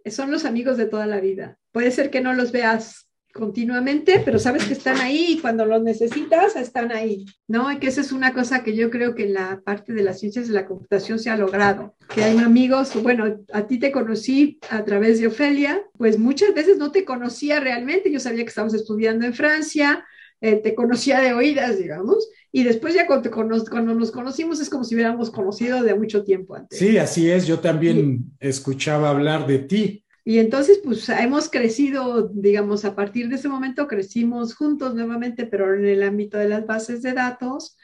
son los amigos de toda la vida. Puede ser que no los veas continuamente, pero sabes que están ahí y cuando los necesitas, están ahí, ¿no? Y que esa es una cosa que yo creo que en la parte de las ciencias de la computación se ha logrado, que hay amigos, bueno, a ti te conocí a través de Ofelia, pues muchas veces no te conocía realmente, yo sabía que estabas estudiando en Francia, eh, te conocía de oídas, digamos, y después ya cuando, cuando, nos conocimos es como si hubiéramos conocido de mucho tiempo antes. Sí, así es, yo también escuchaba hablar de ti y entonces, pues hemos crecido, digamos, a partir de ese momento crecimos juntos nuevamente, pero en el ámbito de las bases de datos,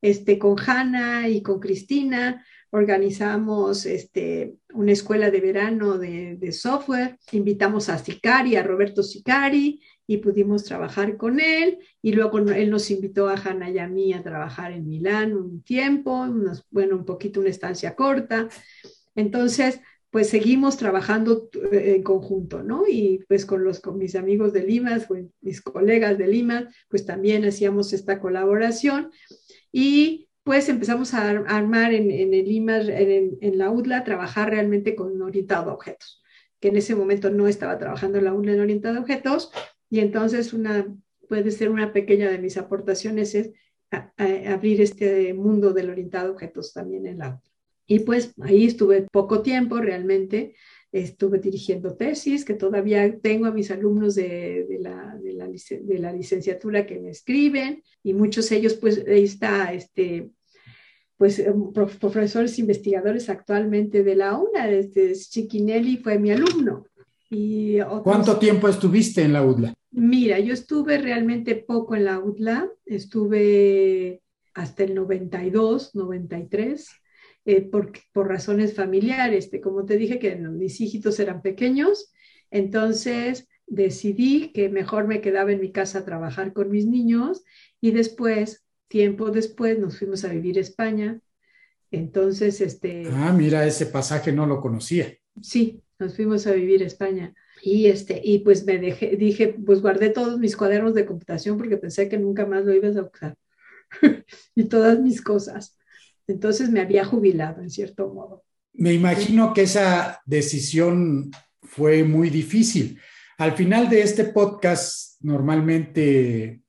este, con Hanna y con Cristina, organizamos este, una escuela de verano de, software, invitamos a Sicari, a Roberto Sicari, y pudimos trabajar con él, y luego él nos invitó a Hanna y a mí a trabajar en Milán un tiempo, bueno, un poquito una estancia corta. Entonces, pues seguimos trabajando eh, en conjunto, ¿no? Y pues con, los, con mis amigos de Lima, con mis colegas de Lima, pues también hacíamos esta colaboración y pues empezamos a armar en, en el Lima, en, en, la UDLA, trabajar realmente con orientado a objetos, que en ese momento no estaba trabajando en la UDLA en orientado a objetos y entonces una, puede ser una pequeña de mis aportaciones es abrir este mundo del orientado a objetos también en la UDLA. Y pues ahí estuve poco tiempo realmente, estuve dirigiendo tesis, que todavía tengo a mis alumnos de, la, de, la, de la, licenciatura que me escriben, y muchos de ellos, pues ahí está, este, pues em, profesores investigadores actualmente de la UNA, este, Chiquinelli fue mi alumno. Y ¿Cuánto tiempo estuviste en la UDLA? Mira, yo estuve realmente poco en la UDLA, estuve hasta el 92, 93 eh, por, por, razones familiares. como te dije que mis hijitos eran pequeños, entonces decidí que mejor me quedaba en mi casa a trabajar con mis niños y después, tiempo después, nos fuimos a vivir a España. Entonces, este... Ah, mira, ese pasaje no lo conocía. Sí, nos fuimos a vivir a España. Y, este, y pues me dejé, dije, pues guardé todos mis cuadernos de computación porque pensé que nunca más lo ibas a usar. y todas mis cosas. Entonces me había jubilado en cierto modo. Me imagino que esa decisión fue muy difícil. Al final de este podcast normalmente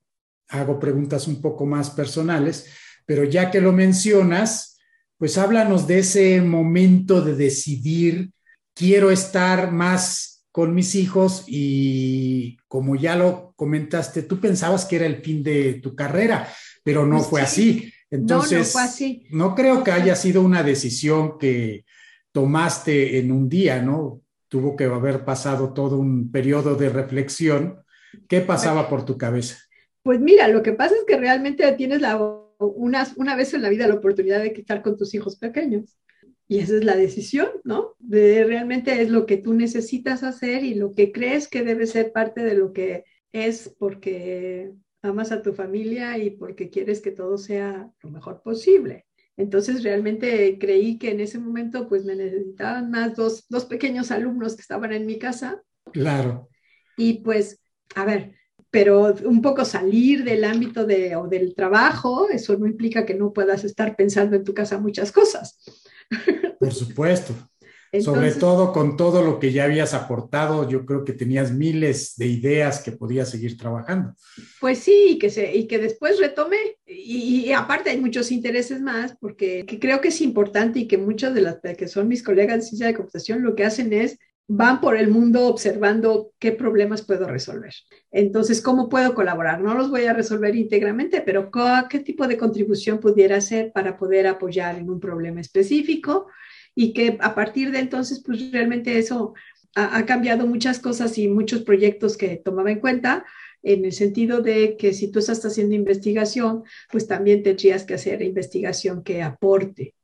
hago preguntas un poco más personales, pero ya que lo mencionas, pues háblanos de ese momento de decidir, quiero estar más con mis hijos y como ya lo comentaste, tú pensabas que era el fin de tu carrera, pero no pues fue así. Entonces, no, creo que haya sido una decisión que tomaste en un día, ¿no? Tuvo que haber pasado todo un periodo de reflexión. ¿Qué pasaba por tu cabeza? Pues mira, lo que pasa es que realmente tienes la, una, una vez en la vida la oportunidad de quitar con tus hijos pequeños. Y esa es la decisión, ¿no? De realmente es lo que tú necesitas hacer y lo que crees que debe ser parte de lo que es porque amas a tu familia y porque quieres que todo sea lo mejor posible. Entonces realmente creí que en ese momento pues me necesitaban más dos, dos pequeños alumnos que estaban en mi casa. Claro. Y pues, a ver, pero un poco salir del ámbito de, o del trabajo, eso no implica que no puedas estar pensando en tu casa muchas cosas. Por supuesto. Sobre todo con todo lo que ya habías aportado, yo creo que tenías miles de ideas que podías seguir trabajando. Pues sí, y que, se, y que después retomé. Y, aparte hay muchos intereses más, porque creo que es importante y que muchas de las que son mis colegas de ciencia de computación lo que hacen es van por el mundo observando qué problemas puedo resolver. Entonces, ¿cómo puedo colaborar? No los voy a resolver íntegramente, pero ¿qué tipo de contribución pudiera hacer para poder apoyar en un problema específico? Y que a partir de entonces, pues realmente eso ha, cambiado muchas cosas y muchos proyectos que tomaba en cuenta, en el sentido de que si tú estás haciendo investigación, pues también tendrías que hacer investigación que aporte,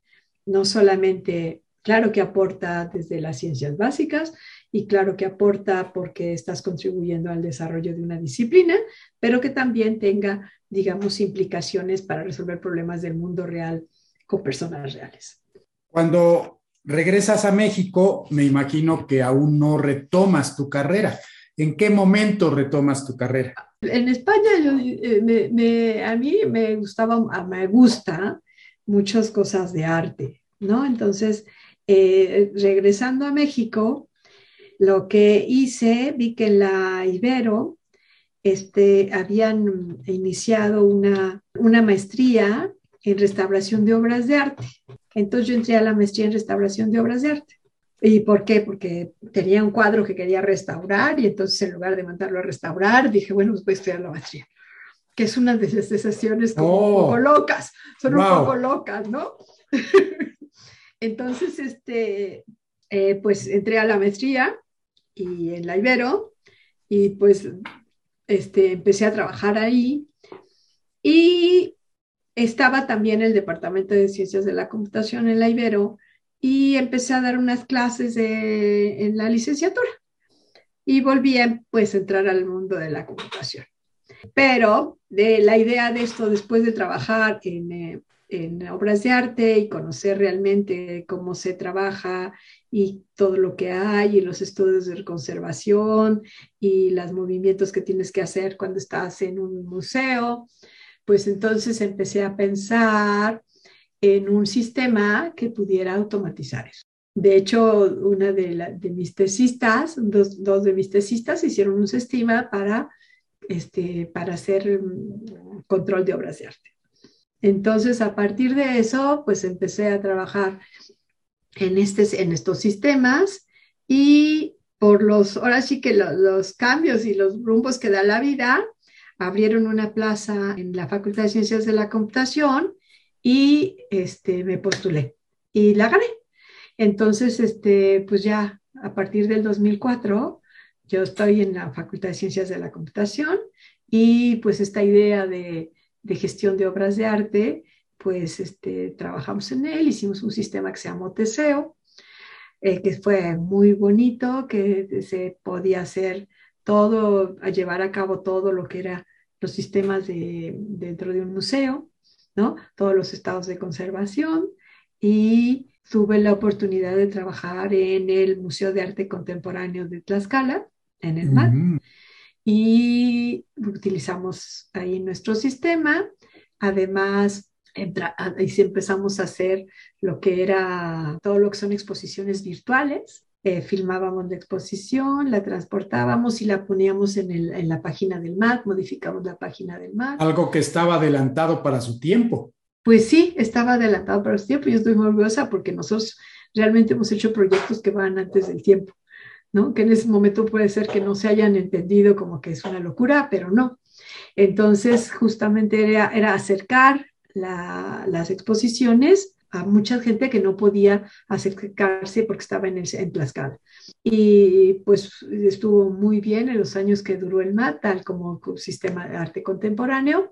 no solamente Claro que aporta desde las ciencias básicas y claro que aporta porque estás contribuyendo al desarrollo de una disciplina, pero que también tenga, digamos, implicaciones para resolver problemas del mundo real con personas reales. Cuando regresas a México, me imagino que aún no retomas tu carrera. ¿En qué momento retomas tu carrera? En España, eh, a mí me gustaba, me gusta muchas cosas de arte, ¿no? Entonces, eh, regresando a México, lo que hice, vi que en la Ibero este, habían iniciado una, una maestría en restauración de obras de arte. Entonces yo entré a la maestría en restauración de obras de arte. ¿Y por qué? Porque tenía un cuadro que quería restaurar y entonces en lugar de mandarlo a restaurar, dije, bueno, pues voy a estudiar la maestría, que es una de esas sesiones como un poco oh. locas, son un poco locas, ¿no? Entonces, este, eh, pues entré a la maestría y en la Ibero y pues este, empecé a trabajar ahí y estaba también el Departamento de Ciencias de la Computación en la Ibero y empecé a dar unas clases en la licenciatura y volví a pues, entrar al mundo de la computación. Pero de la idea de esto, después de trabajar en, eh, en obras de arte y conocer realmente cómo se trabaja y todo lo que hay y los estudios de conservación y los movimientos que tienes que hacer cuando estás en un museo, pues entonces empecé a pensar en un sistema que pudiera automatizar eso. De hecho, una de, de mis tesistas, dos, dos, de mis tesistas hicieron un sistema para, este, para hacer mm, control de obras de arte. Entonces, a partir de eso, pues empecé a trabajar en, este, en estos sistemas y por los, ahora sí que los cambios y los rumbos que da la vida, abrieron una plaza en la Facultad de Ciencias de la Computación y este, me postulé y la gané. Entonces, este, pues ya a partir del 2004, yo estoy en la Facultad de Ciencias de la Computación y pues esta idea de de gestión de obras de arte, pues este, trabajamos en él, hicimos un sistema que se llamó Teseo, eh, que fue muy bonito, que se podía hacer todo, a llevar a cabo todo lo que era los sistemas de, dentro de un museo, ¿no? Todos los estados de conservación y tuve la oportunidad de trabajar en el Museo de Arte Contemporáneo de Tlaxcala, en el MAT y utilizamos ahí nuestro sistema. Además, ahí empezamos a hacer lo que era todo lo que son exposiciones virtuales. Eh, filmábamos la exposición, la transportábamos y la poníamos en, el, en la página del MAC, modificamos la página del MAC. Algo que estaba adelantado para su tiempo. Pues sí, estaba adelantado para su tiempo yo estoy muy orgullosa porque nosotros realmente hemos hecho proyectos que van antes del tiempo. Que en ese momento puede ser que no se hayan entendido como que es una locura, pero no. Entonces, justamente era, acercar las exposiciones a mucha gente que no podía acercarse porque estaba en, el, en Tlaxcala. Y pues estuvo muy bien en los años que duró el MAT, tal como sistema de arte contemporáneo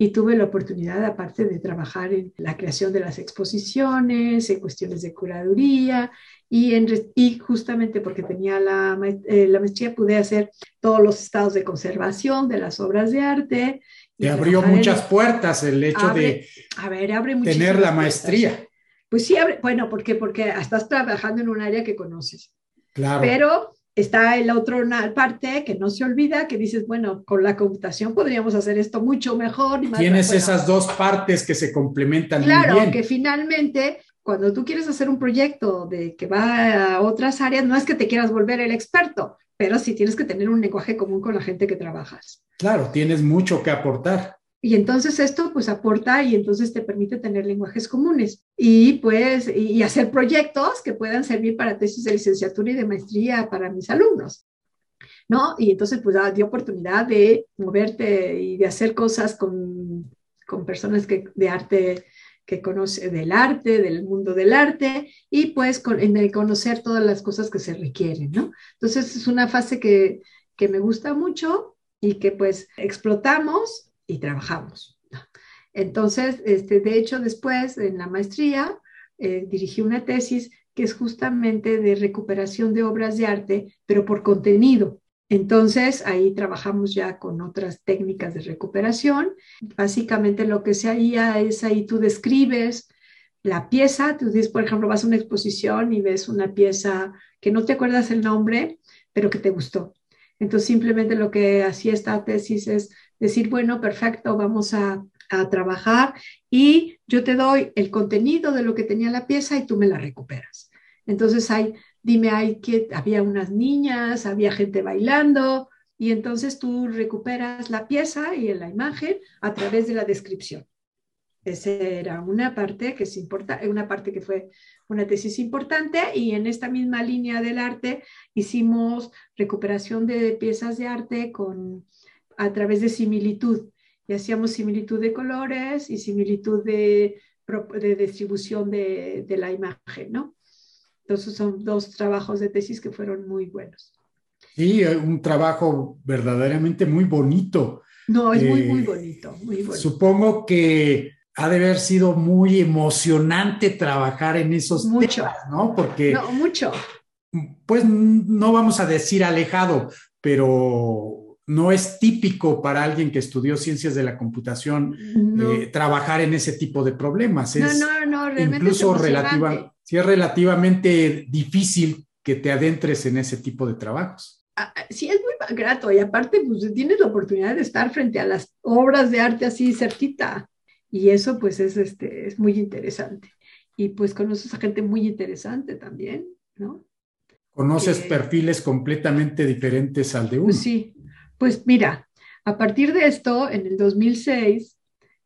y tuve la oportunidad, aparte de trabajar en la creación de las exposiciones, en cuestiones de curaduría, y, en, y justamente porque tenía la, eh, la, maestría pude hacer todos los estados de conservación de las obras de arte. Te abrió muchas puertas el hecho de a ver, abre tener la maestría. Pues sí, abre, bueno, ¿por qué? Porque estás trabajando en un área que conoces. Claro. Pero está el otro parte que no se olvida, que dices, bueno, con la computación podríamos hacer esto mucho mejor. Tienes esas dos partes que se complementan claro, muy bien. que finalmente cuando tú quieres hacer un proyecto de que va a otras áreas, no es que te quieras volver el experto, pero sí tienes que tener un lenguaje común con la gente que trabajas. Claro, tienes mucho que aportar. Y entonces esto pues aporta y entonces te permite tener lenguajes comunes y pues y hacer proyectos que puedan servir para tesis de licenciatura y de maestría para mis alumnos. ¿No? Y entonces pues da, oportunidad de moverte y de hacer cosas con, con personas que, de arte que conoce del arte, del mundo del arte, y pues en el conocer todas las cosas que se requieren, ¿no? Entonces es una fase que, que me gusta mucho y que pues explotamos y trabajamos. Entonces, este, de hecho, después en la maestría eh, dirigí una tesis que es justamente de recuperación de obras de arte, pero por contenido. Entonces, ahí trabajamos ya con otras técnicas de recuperación. Básicamente lo que se haría es ahí tú describes la pieza, tú dices, por ejemplo, vas a una exposición y ves una pieza que no te acuerdas el nombre, pero que te gustó. Entonces, simplemente lo que hacía esta tesis es decir, bueno, perfecto, vamos a, a trabajar y yo te doy el contenido de lo que tenía la pieza y tú me la recuperas. Entonces, hay dime, hay que había unas niñas, había gente bailando, y entonces tú recuperas la pieza y la imagen a través de la descripción. Esa era una parte que es importante, una parte que fue una tesis importante y en esta misma línea del arte hicimos recuperación de piezas de arte con, a través de similitud y hacíamos similitud de colores y similitud de, de distribución de, de la imagen, ¿no? Entonces son dos trabajos de tesis que fueron muy buenos. Sí, eh, un trabajo verdaderamente muy bonito. No, es muy, muy eh, bonito, muy Supongo que ha de haber sido muy emocionante trabajar en esos mucho, ¿no? Porque... No, mucho. Pues no vamos a decir alejado, pero no es típico para alguien que estudió ciencias de la computación eh, trabajar en ese tipo de problemas. no, no, no, realmente incluso relativa, sí es relativamente difícil que te adentres en ese tipo de trabajos. Ah, ah, sí, es muy grato y aparte pues tienes la oportunidad de estar frente a las obras de arte así cerquita y eso pues es, este, es muy interesante. Y pues conoces a gente muy interesante también, ¿no? Conoces perfiles completamente diferentes al de uno. Pues sí, pues mira, a partir de esto, en el 2006,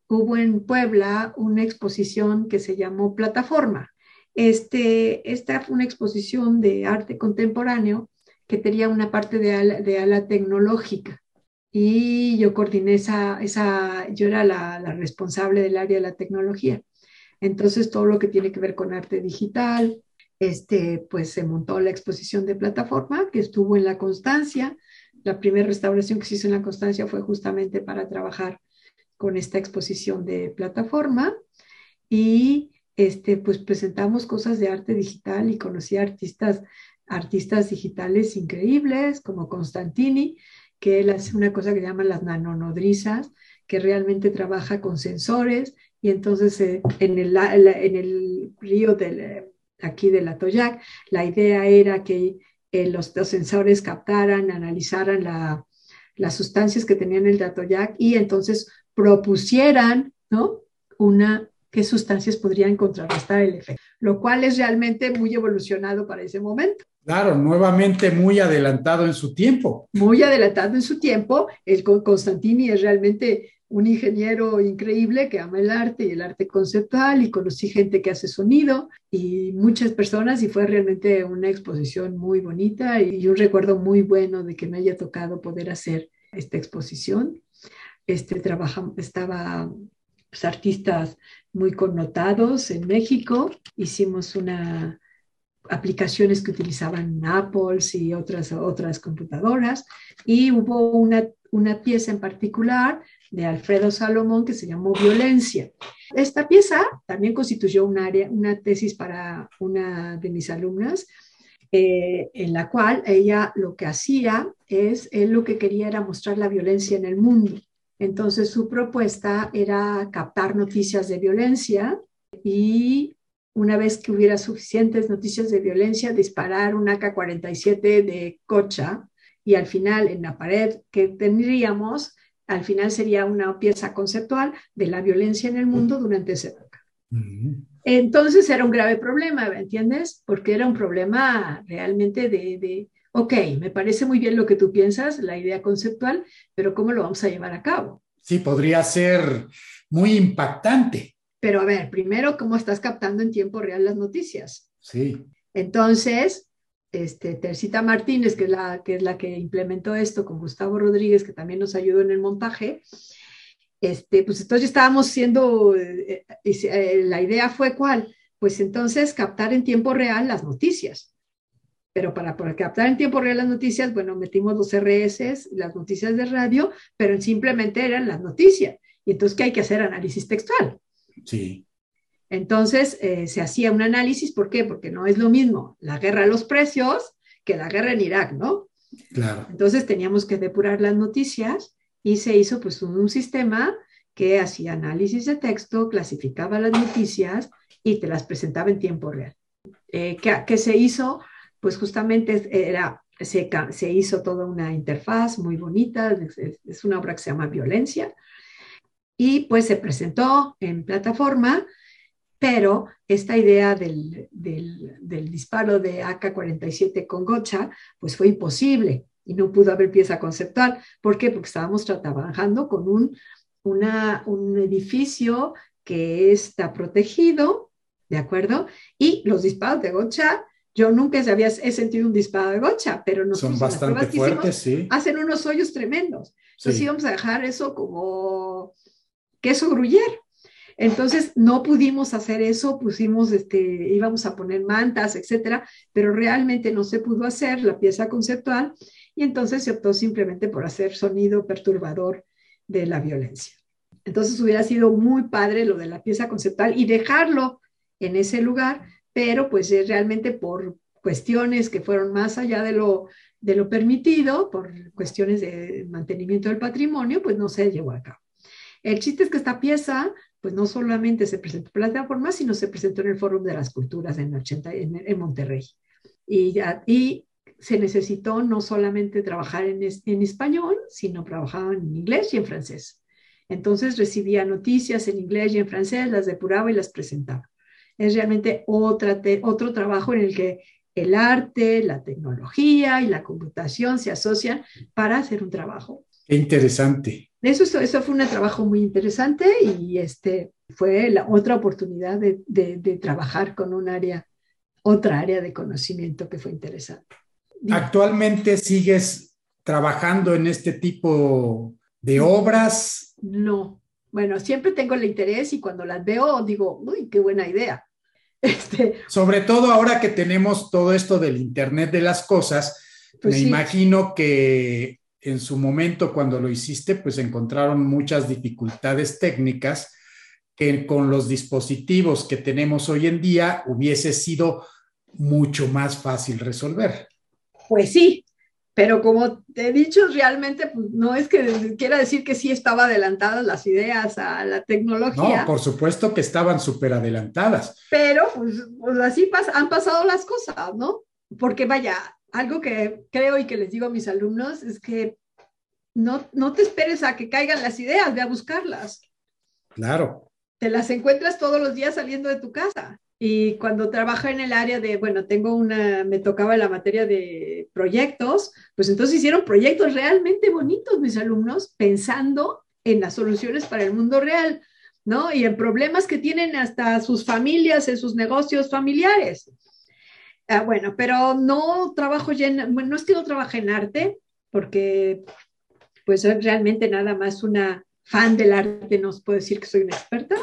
hubo en Puebla una exposición que se llamó Plataforma. Este, esta fue una exposición de arte contemporáneo que tenía una parte de ala, tecnológica y yo coordiné esa, esa yo era la, la, responsable del área de la tecnología. Entonces, todo lo que tiene que ver con arte digital, este, pues se montó la exposición de plataforma que estuvo en la Constancia. La primera restauración que se hizo en la Constancia fue justamente para trabajar con esta exposición de plataforma y este, pues presentamos cosas de arte digital y conocí artistas, artistas digitales increíbles como Constantini, que él hace una cosa que llaman las nanonodrizas, que realmente trabaja con sensores y entonces eh, en, el, en el río del, eh, aquí de la Toyac, la idea era que eh, los, los, sensores captaran, analizaran la, las sustancias que tenían el Atoyac y entonces propusieran ¿no? una qué sustancias podrían contrarrestar el efecto, lo cual es realmente muy evolucionado para ese momento. Claro, nuevamente muy adelantado en su tiempo. Muy adelantado en su tiempo. El Constantini es realmente un ingeniero increíble que ama el arte y el arte conceptual y conocí gente que hace sonido y muchas personas y fue realmente una exposición muy bonita y un recuerdo muy bueno de que me haya tocado poder hacer esta exposición. Este trabajo estaba pues, artistas muy connotados en México. Hicimos una aplicaciones que utilizaban Apple y otras, otras computadoras y hubo una, una pieza en particular de Alfredo Salomón que se llamó Violencia. Esta pieza también constituyó un área, una tesis para una de mis alumnas, eh, en la cual ella lo que hacía es, lo que quería era mostrar la violencia en el mundo. Entonces su propuesta era captar noticias de violencia y una vez que hubiera suficientes noticias de violencia, disparar un AK-47 de cocha y al final en la pared que tendríamos, al final sería una pieza conceptual de la violencia en el mundo durante esa época. Entonces era un grave problema, ¿entiendes? Porque era un problema realmente de, de, ok, me parece muy bien lo que tú piensas, la idea conceptual, pero ¿cómo lo vamos a llevar a cabo? Sí, podría ser muy impactante. Pero a ver, primero, ¿cómo estás captando en tiempo real las noticias? Sí. Entonces, este, Tercita Martínez, que es, la, que es la que implementó esto con Gustavo Rodríguez, que también nos ayudó en el montaje, este, pues entonces estábamos siendo, eh, eh, la idea fue cuál, pues entonces captar en tiempo real las noticias. Pero para, para, captar en tiempo real las noticias, bueno, metimos los RS, las noticias de radio, pero simplemente eran las noticias. Y entonces, ¿qué hay que hacer? Análisis textual. Sí. Entonces, eh, se hacía un análisis, ¿por qué? Porque no es lo mismo la guerra a los precios que la guerra en Irak, ¿no? Claro. Entonces, teníamos que depurar las noticias y se hizo pues un, sistema que hacía análisis de texto, clasificaba las noticias y te las presentaba en tiempo real. Eh, ¿qué, se hizo? Pues justamente era, se, se, hizo toda una interfaz muy bonita, es, una obra que se llama Violencia, y pues se presentó en plataforma, pero esta idea del, del, del disparo de AK-47 con gocha, pues fue imposible y no pudo haber pieza conceptual. ¿Por qué? Porque estábamos trabajando con un, una, un edificio que está protegido, ¿de acuerdo? Y los disparos de gocha, yo nunca había he sentido un disparo de gocha, pero nos son bastante fuertes, sí. Hacen unos hoyos tremendos. Entonces íbamos a dejar eso como queso gruyer. Entonces no pudimos hacer eso, pusimos, este, íbamos a poner mantas, etcétera, pero realmente no se pudo hacer la pieza conceptual y entonces se optó simplemente por hacer sonido perturbador de la violencia. Entonces hubiera sido muy padre lo de la pieza conceptual y dejarlo en ese lugar, pero pues realmente por cuestiones que fueron más allá de lo, de lo permitido, por cuestiones de mantenimiento del patrimonio, pues no se llevó a cabo. El chiste es que esta pieza, pues no solamente se presentó en plataforma, sino se presentó en el Foro de las Culturas en, 80, en, en Monterrey. Y, y se necesitó no solamente trabajar en, en español, sino trabajar en inglés y en francés. Entonces recibía noticias en inglés y en francés, las depuraba y las presentaba. Es realmente otra otro trabajo en el que el arte, la tecnología y la computación se asocian para hacer un trabajo. Qué interesante. Eso, eso fue un trabajo muy interesante y este, fue la otra oportunidad de, de, de trabajar con un área, otra área de conocimiento que fue interesante. ¿Actualmente sigues trabajando en este tipo de obras? No. Bueno, siempre tengo el interés y cuando las veo digo, uy, qué buena idea. Este, Sobre todo ahora que tenemos todo esto del Internet de las Cosas, pues me imagino que en su momento cuando lo hiciste, pues encontraron muchas dificultades técnicas que con los dispositivos que tenemos hoy en día hubiese sido mucho más fácil resolver. Pues sí, pero como te he dicho, realmente pues, no es que quiera decir que sí estaba adelantadas las ideas a la tecnología. No, por supuesto que estaban súper adelantadas. Pero pues, pues así han pasado las cosas, ¿no? Porque vaya, algo que creo y que les digo a mis alumnos es que no, no te esperes a que caigan las ideas, ve a buscarlas. Claro. Te las encuentras todos los días saliendo de tu casa. Y cuando trabajo en el área de, bueno, tengo una, me tocaba la materia de proyectos, pues entonces hicieron proyectos realmente bonitos mis alumnos, pensando en las soluciones para el mundo real, ¿no? Y en problemas que tienen hasta sus familias, en sus negocios familiares. Ah, bueno, pero no trabajo ya en, bueno, no es que no trabaje en arte, porque pues realmente nada más una fan del arte, no os puedo decir que soy una experta,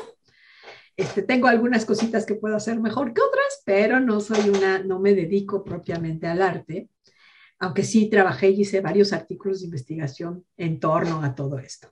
este, tengo algunas cositas que puedo hacer mejor que otras, pero no soy una, no me dedico propiamente al arte, aunque sí trabajé y hice varios artículos de investigación en torno a todo esto.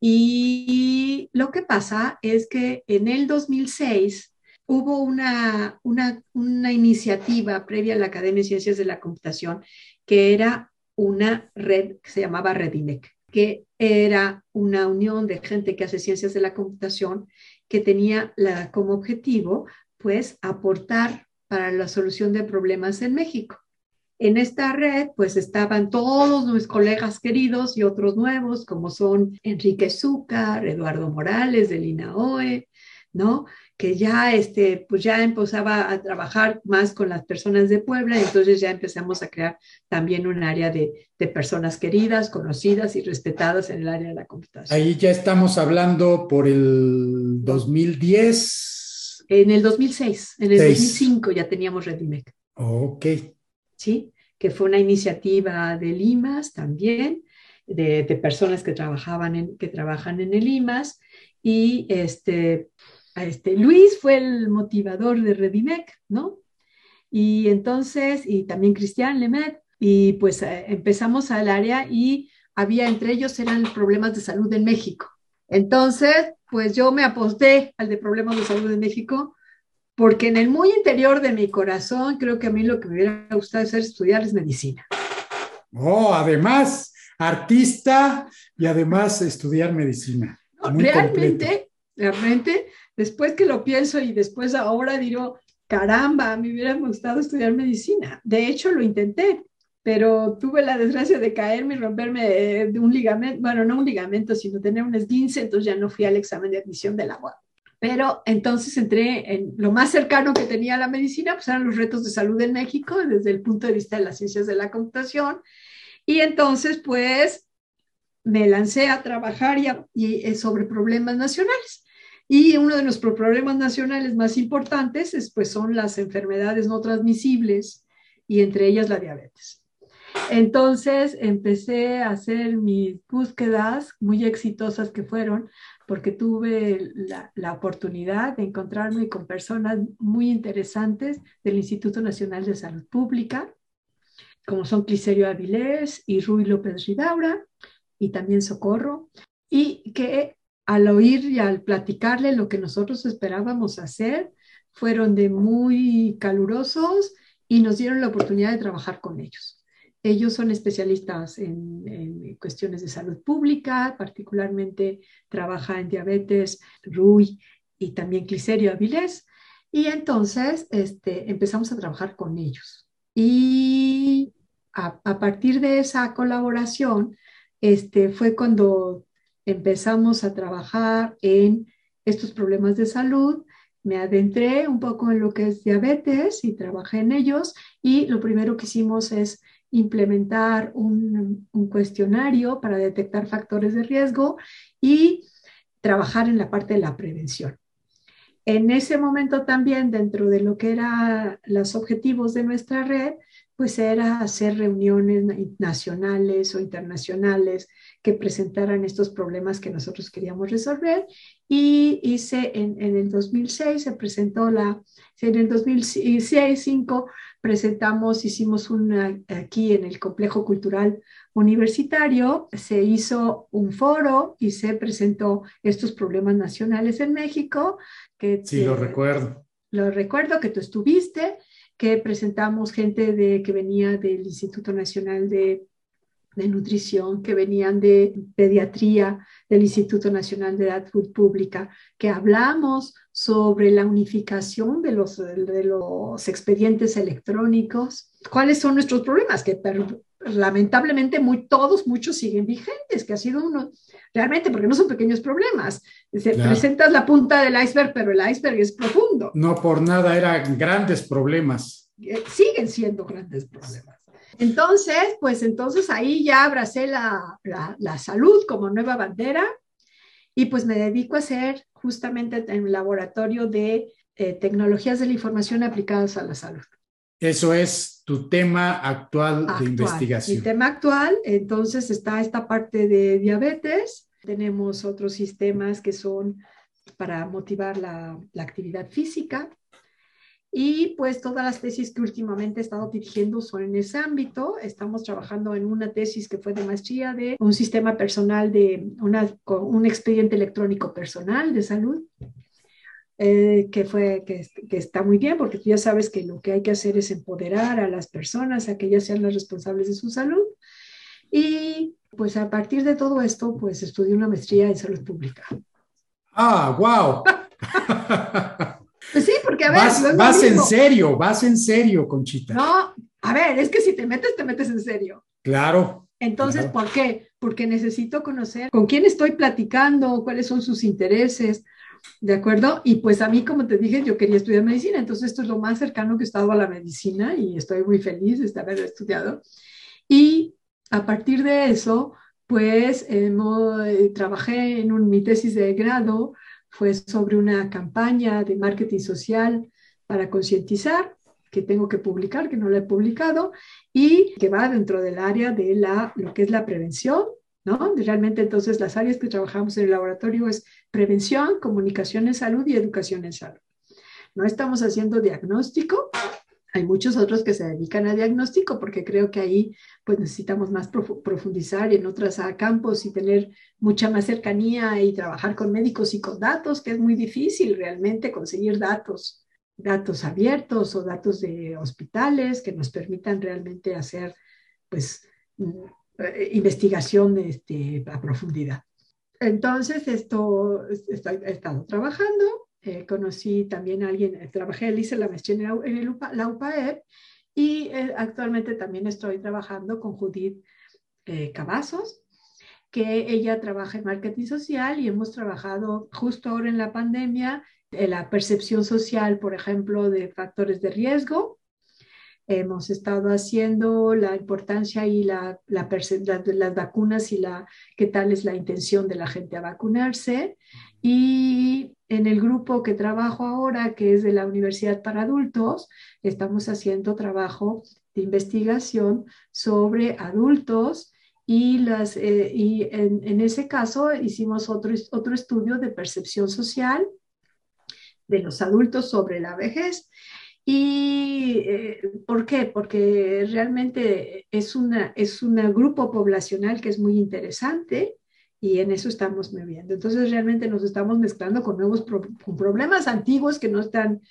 Y lo que pasa es que en el 2006 hubo una, una, una iniciativa previa a la Academia de Ciencias de la Computación que era una red que se llamaba Redinec, que era una unión de gente que hace ciencias de la computación que tenía la, como objetivo, pues, aportar para la solución de problemas en México. En esta red, pues, estaban todos nuestros colegas queridos y otros nuevos, como son Enrique Zúcar, Eduardo Morales del INAOE, ¿no? Que ya, este, pues ya empezaba a trabajar más con las personas de Puebla, entonces ya empezamos a crear también un área de, de, personas queridas, conocidas y respetadas en el área de la computación. Ahí ya estamos hablando por el 2010. En el 2006, en el 2005 ya teníamos Redimec. Ok. Sí, que fue una iniciativa de Limas también, de, de personas que, trabajaban en, que trabajan en el Limas, y este, este, Luis fue el motivador de Redimec, ¿no? Y entonces, y también Cristian Lemet, y pues eh, empezamos al área y había entre ellos eran problemas de salud en México. Entonces, pues yo me aposté al de problemas de salud en México porque en el muy interior de mi corazón creo que a mí lo que me hubiera gustado hacer estudiar es medicina. Oh, además, artista y además estudiar medicina. realmente, realmente después que lo pienso y después ahora digo, caramba, me hubiera gustado estudiar medicina. De hecho, lo intenté, pero tuve la desgracia de caerme y romperme de un ligamento, bueno, no un ligamento, sino tener un esguince, entonces ya no fui al examen de admisión de la UAP. Pero entonces entré en lo más cercano que tenía a la medicina, pues eran los retos de salud en México desde el punto de vista de las ciencias de la computación. Y entonces, pues, me lancé a trabajar y eh, sobre problemas nacionales. Y uno de nuestros problemas nacionales más importantes pues, son las enfermedades no transmisibles y entre ellas la diabetes. Entonces empecé a hacer mis búsquedas muy exitosas que fueron porque tuve la, la, oportunidad de encontrarme con personas muy interesantes del Instituto Nacional de Salud Pública, como son Cliserio Avilés y Rui López Ridaura, y también Socorro, y que al oír y al platicarle lo que nosotros esperábamos hacer, fueron de muy calurosos y nos dieron la oportunidad de trabajar con ellos. Ellos son especialistas en, cuestiones de salud pública, particularmente trabaja en diabetes, RUI y también Cliserio Avilés. Y entonces este, empezamos a trabajar con ellos. Y a, a partir de esa colaboración, este, fue cuando empezamos a trabajar en estos problemas de salud, me adentré un poco en lo que es diabetes y trabajé en ellos y lo primero que hicimos es implementar un, cuestionario para detectar factores de riesgo y trabajar en la parte de la prevención. En ese momento también, dentro de lo que eran los objetivos de nuestra red, pues era hacer reuniones nacionales o internacionales que presentaran estos problemas que nosotros queríamos resolver. Y hice en, en el 2006, se presentó la, en el 2006, 2005 presentamos, hicimos una aquí en el complejo cultural universitario, se hizo un foro y se presentó estos problemas nacionales en México. Que sí, lo recuerdo. Lo recuerdo que tú estuviste, que presentamos gente de, que venía del Instituto Nacional de de nutrición que venían de pediatría del Instituto Nacional de Edad Pública, que hablamos sobre la unificación de los, de los expedientes electrónicos. ¿Cuáles son nuestros problemas? Que lamentablemente muy, todos, muchos siguen vigentes, que ha sido uno, realmente, porque no son pequeños problemas. Se presentas la punta del iceberg, pero el iceberg es profundo. No por nada eran grandes problemas. Eh, siguen siendo grandes problemas. Entonces, pues entonces ahí ya abracé la, la, salud como nueva bandera y pues me dedico a hacer justamente en un laboratorio de eh, tecnologías de la información aplicadas a la salud. Eso es tu tema actual, de investigación. Mi tema actual, entonces está esta parte de diabetes, tenemos otros sistemas que son para motivar la, la actividad física, y pues todas las tesis que últimamente he estado dirigiendo son en ese ámbito. Estamos trabajando en una tesis que fue de maestría de un sistema personal de una, un expediente electrónico personal de salud. Eh, que fue que, que, está muy bien porque tú ya sabes que lo que hay que hacer es empoderar a las personas a que ellas sean las responsables de su salud y pues a partir de todo esto pues estudié una maestría en salud pública. Ah, wow. Pues sí, porque a ver. Vas, vas en serio, vas en serio, Conchita. No, a ver, es que si te metes, te metes en serio. Claro. Entonces, ¿por qué? Porque necesito conocer con quién estoy platicando, cuáles son sus intereses. ¿De acuerdo? Y pues a mí, como te dije, yo quería estudiar medicina, entonces esto es lo más cercano que he estado a la medicina y estoy muy feliz de haber estudiado. Y a partir de eso, pues eh, trabajé en un, mi tesis de grado, fue sobre una campaña de marketing social para concientizar que tengo que publicar, que no la he publicado, y que va dentro del área de la, lo que es la prevención, ¿no? Realmente entonces las áreas que trabajamos en el laboratorio es prevención, comunicación en salud y educación en salud. No estamos haciendo diagnóstico, hay muchos otros que se dedican a diagnóstico porque creo que ahí pues necesitamos más profundizar en otros campos y tener mucha más cercanía y trabajar con médicos y con datos, que es muy difícil realmente conseguir datos, datos abiertos o datos de hospitales que nos permitan realmente hacer pues mm, eh, investigación este, a profundidad. Entonces, esto he estado trabajando eh, conocí también a alguien, eh, trabajé, hice la maestría en, el, la UPAEP y eh, actualmente también estoy trabajando con Judith Cavazos, que ella trabaja en marketing social y hemos trabajado justo ahora en la pandemia la percepción social, por ejemplo, de factores de riesgo. Hemos estado haciendo la importancia y la, la, las vacunas y la, qué tal es la intención de la gente a vacunarse. Y en el grupo que trabajo ahora, que es de la Universidad para Adultos, estamos haciendo trabajo de investigación sobre adultos y, las, eh, y en, ese caso hicimos otro, otro estudio de percepción social de los adultos sobre la vejez. ¿Y eh, por qué? Porque realmente es, una, es un grupo poblacional que es muy interesante y en eso estamos moviendo. Entonces realmente nos estamos mezclando con nuevos con problemas antiguos que no están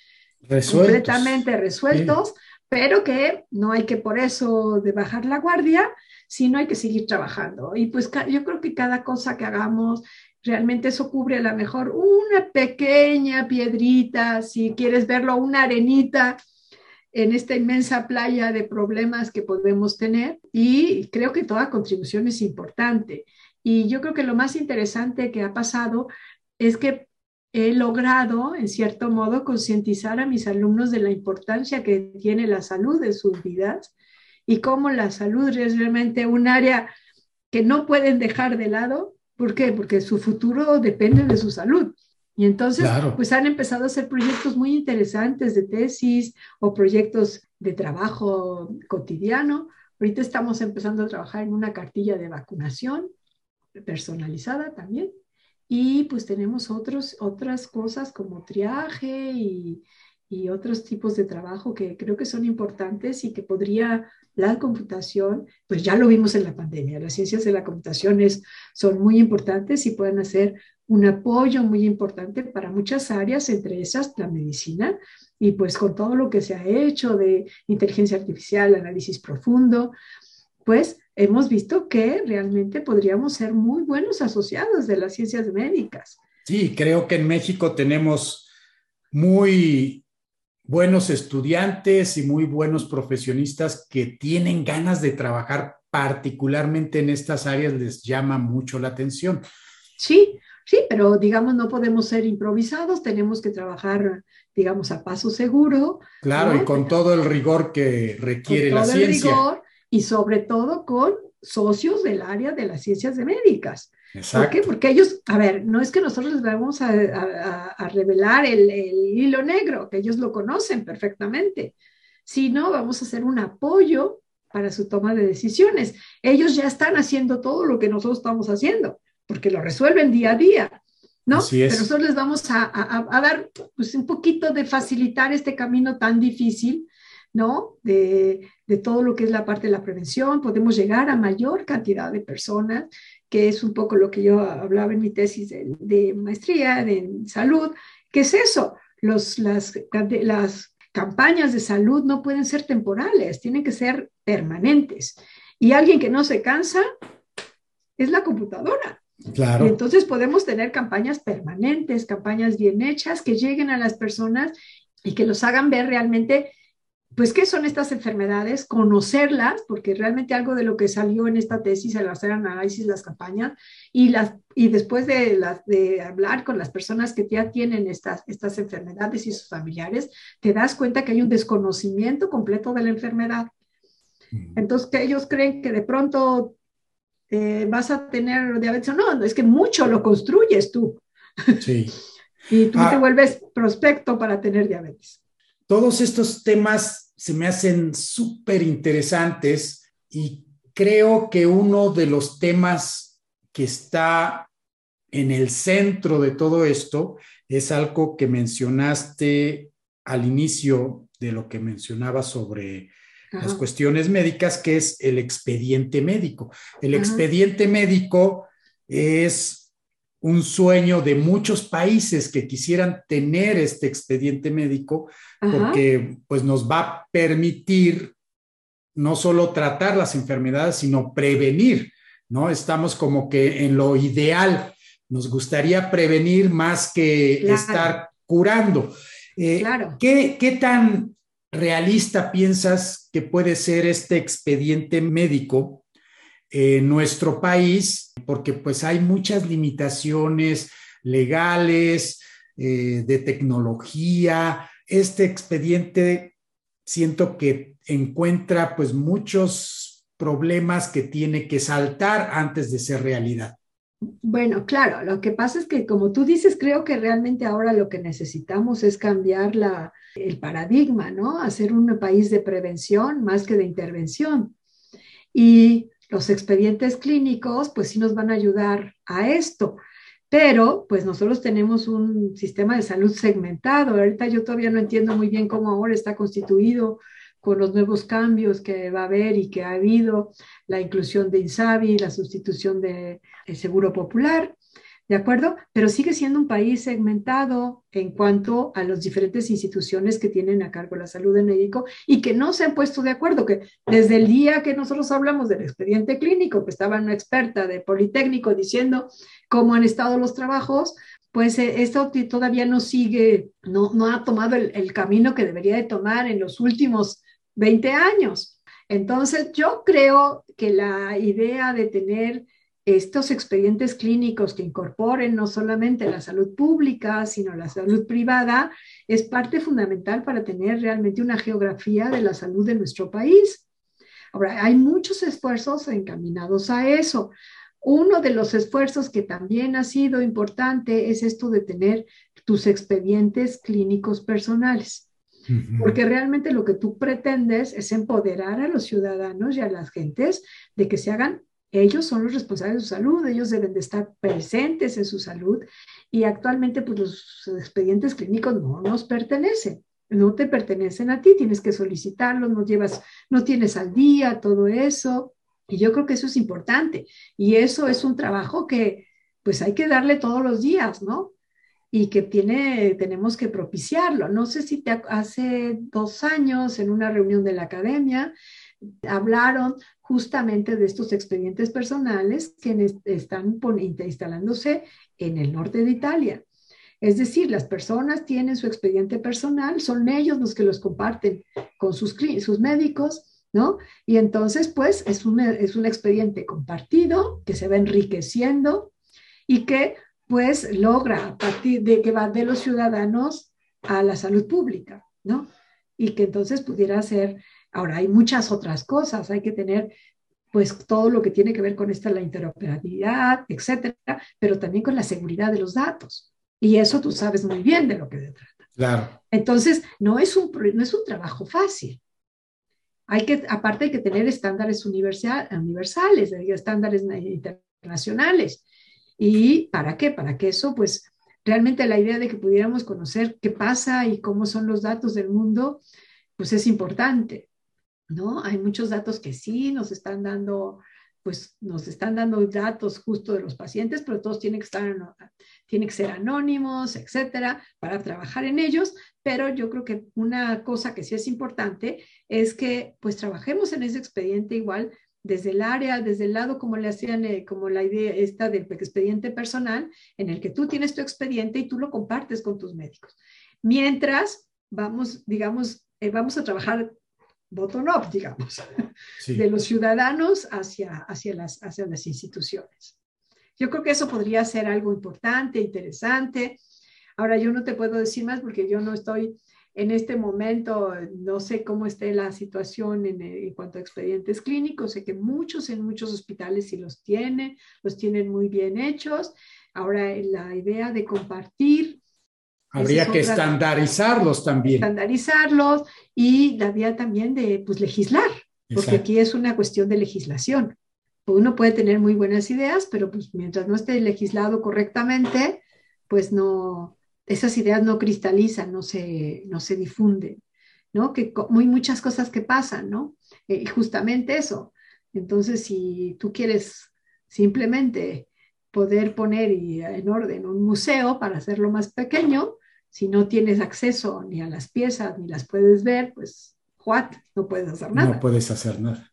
completamente resueltos, pero que no hay que por eso de bajar la guardia, sino hay que seguir trabajando. Y pues yo creo que cada cosa que hagamos, realmente eso cubre a lo mejor una pequeña piedrita, si quieres verlo, una arenita en esta inmensa playa de problemas que podemos tener. Y creo que toda contribución es importante. Y yo creo que lo más interesante que ha pasado es que he logrado, en cierto modo, concientizar a mis alumnos de la importancia que tiene la salud en sus vidas y cómo la salud es realmente un área que no pueden dejar de lado. ¿Por qué? Porque su futuro depende de su salud. Y entonces, pues han empezado a hacer proyectos muy interesantes de tesis o proyectos de trabajo cotidiano. Ahorita estamos empezando a trabajar en una cartilla de vacunación personalizada también. Y pues tenemos otros, otras cosas como triaje y, y otros tipos de trabajo que creo que son importantes y que podría la computación, pues ya lo vimos en la pandemia, las ciencias de la computación son muy importantes y pueden hacer un apoyo muy importante para muchas áreas, entre esas la medicina, y pues con todo lo que se ha hecho de inteligencia artificial, análisis profundo, pues hemos visto que realmente podríamos ser muy buenos asociados de las ciencias médicas. Sí, creo que en México tenemos muy buenos estudiantes y muy buenos profesionistas que tienen ganas de trabajar particularmente en estas áreas, les llama mucho la atención. Sí, sí, pero digamos, no podemos ser improvisados, tenemos que trabajar, digamos, a paso seguro. Claro, y con todo el rigor que requiere la ciencia y sobre todo con socios del área de las ciencias de médicas. ¿Por qué? Porque ellos, a ver, no es que nosotros les vamos a, a, revelar el, hilo negro, que ellos lo conocen perfectamente, sino vamos a hacer un apoyo para su toma de decisiones. Ellos ya están haciendo todo lo que nosotros estamos haciendo, porque lo resuelven día a día, ¿no? Pero nosotros les vamos a, a, dar pues, un poquito de facilitar este camino tan difícil ¿no? De, todo lo que es la parte de la prevención, podemos llegar a mayor cantidad de personas, que es un poco lo que yo hablaba en mi tesis de, maestría de salud, ¿qué es eso? Los, las, las campañas de salud no pueden ser temporales, tienen que ser permanentes. Y alguien que no se cansa es la computadora. Claro. entonces podemos tener campañas permanentes, campañas bien hechas que lleguen a las personas y que los hagan ver realmente pues, ¿qué son estas enfermedades? Conocerlas, porque realmente algo de lo que salió en esta tesis al hacer análisis las campañas y, las, y después de, hablar con las personas que ya tienen estas, estas enfermedades y sus familiares, te das cuenta que hay un desconocimiento completo de la enfermedad. Entonces, que ellos creen que de pronto eh, vas a tener diabetes. No, es que mucho lo construyes tú. Sí. y tú te ah. vuelves prospecto para tener diabetes. Todos estos temas se me hacen súper interesantes y creo que uno de los temas que está en el centro de todo esto es algo que mencionaste al inicio de lo que mencionaba sobre las cuestiones médicas, que es el expediente médico. El expediente médico es un sueño de muchos países que quisieran tener este expediente médico porque pues nos va a permitir no solo tratar las enfermedades, sino prevenir, ¿no? Estamos como que en lo ideal, nos gustaría prevenir más que estar curando. Eh, claro. ¿qué, ¿Qué tan realista piensas que puede ser este expediente médico en nuestro país, porque pues hay muchas limitaciones legales, eh, de tecnología. Este expediente siento que encuentra pues muchos problemas que tiene que saltar antes de ser realidad. Bueno, claro, lo que pasa es que como tú dices, creo que realmente ahora lo que necesitamos es cambiar la, el paradigma, ¿no? Hacer un país de prevención más que de intervención. Y los expedientes clínicos, pues sí nos van a ayudar a esto. Pero, pues nosotros tenemos un sistema de salud segmentado. Ahorita yo todavía no entiendo muy bien cómo ahora está constituido con los nuevos cambios que va a haber y que ha habido, la inclusión de INSABI, la sustitución de Seguro Popular. ¿De acuerdo? Pero sigue siendo un país segmentado en cuanto a las diferentes instituciones que tienen a cargo la salud del médico y que no se han puesto de acuerdo, que desde el día que nosotros hablamos del expediente clínico, que estaba una experta de Politécnico diciendo cómo han estado los trabajos, pues eh, esto todavía no sigue, no, no ha tomado el, el camino que debería de tomar en los últimos 20 años. Entonces, yo creo que la idea de tener estos expedientes clínicos que incorporen no solamente la salud pública, sino la salud privada, es parte fundamental para tener realmente una geografía de la salud de nuestro país. Ahora, hay muchos esfuerzos encaminados a eso. Uno de los esfuerzos que también ha sido importante es esto de tener tus expedientes clínicos personales. Porque realmente lo que tú pretendes es empoderar a los ciudadanos y a las gentes de que se hagan ellos son los responsables de su salud, ellos deben de estar presentes en su salud y actualmente pues los expedientes clínicos no nos pertenecen, no te pertenecen a ti, tienes que solicitarlos, no llevas, no tienes al día todo eso y yo creo que eso es importante y eso es un trabajo que pues hay que darle todos los días, ¿no? Y que tiene, tenemos que propiciarlo. No sé si te, hace dos años en una reunión de la academia hablaron justamente de estos expedientes personales que están instalándose en el norte de Italia. Es decir, las personas tienen su expediente personal, son ellos los que los comparten con sus, sus médicos, ¿no? Y entonces, pues, es un, es un expediente compartido que se va enriqueciendo y que, pues, logra a partir de que va de los ciudadanos a la salud pública, ¿no? Y que entonces pudiera ser Ahora, hay muchas otras cosas, hay que tener pues todo lo que tiene que ver con esta, la interoperabilidad, etcétera, pero también con la seguridad de los datos. Y eso tú sabes muy bien de lo que se trata. Claro. Entonces, no es un, no es un trabajo fácil. Hay que, aparte hay que tener estándares universal, universales, estándares internacionales. ¿Y para qué? Para que eso, pues, realmente la idea de que pudiéramos conocer qué pasa y cómo son los datos del mundo, pues es importante. ¿No? Hay muchos datos que sí nos están dando, pues nos están dando datos justo de los pacientes, pero todos tienen que estar, tienen que ser anónimos, etcétera, para trabajar en ellos. Pero yo creo que una cosa que sí es importante es que pues trabajemos en ese expediente igual desde el área, desde el lado como le hacían, eh, como la idea esta del expediente personal, en el que tú tienes tu expediente y tú lo compartes con tus médicos. Mientras vamos, digamos, eh, vamos a trabajar bottom-up, digamos, de los ciudadanos hacia, hacia, las, hacia las instituciones. Yo creo que eso podría ser algo importante, interesante. Ahora, yo no te puedo decir más porque yo no estoy en este momento, no sé cómo esté la situación en, en, cuanto a expedientes clínicos. Sé que muchos en muchos hospitales sí los tienen, los tienen muy bien hechos. Ahora, la idea de compartir Habría que estandarizarlos también. Estandarizarlos y la vía también de pues, legislar, porque aquí es una cuestión de legislación. Uno puede tener muy buenas ideas, pero pues mientras no esté legislado correctamente, pues no, esas ideas no cristalizan, no se, no se difunden, ¿no? Que muy muchas cosas que pasan, ¿no? Eh, y justamente eso. Entonces, si tú quieres simplemente poder poner en orden un museo para hacerlo más pequeño, si no tienes acceso ni a las piezas ni las puedes ver, pues, what, no puedes hacer nada. No puedes hacer nada.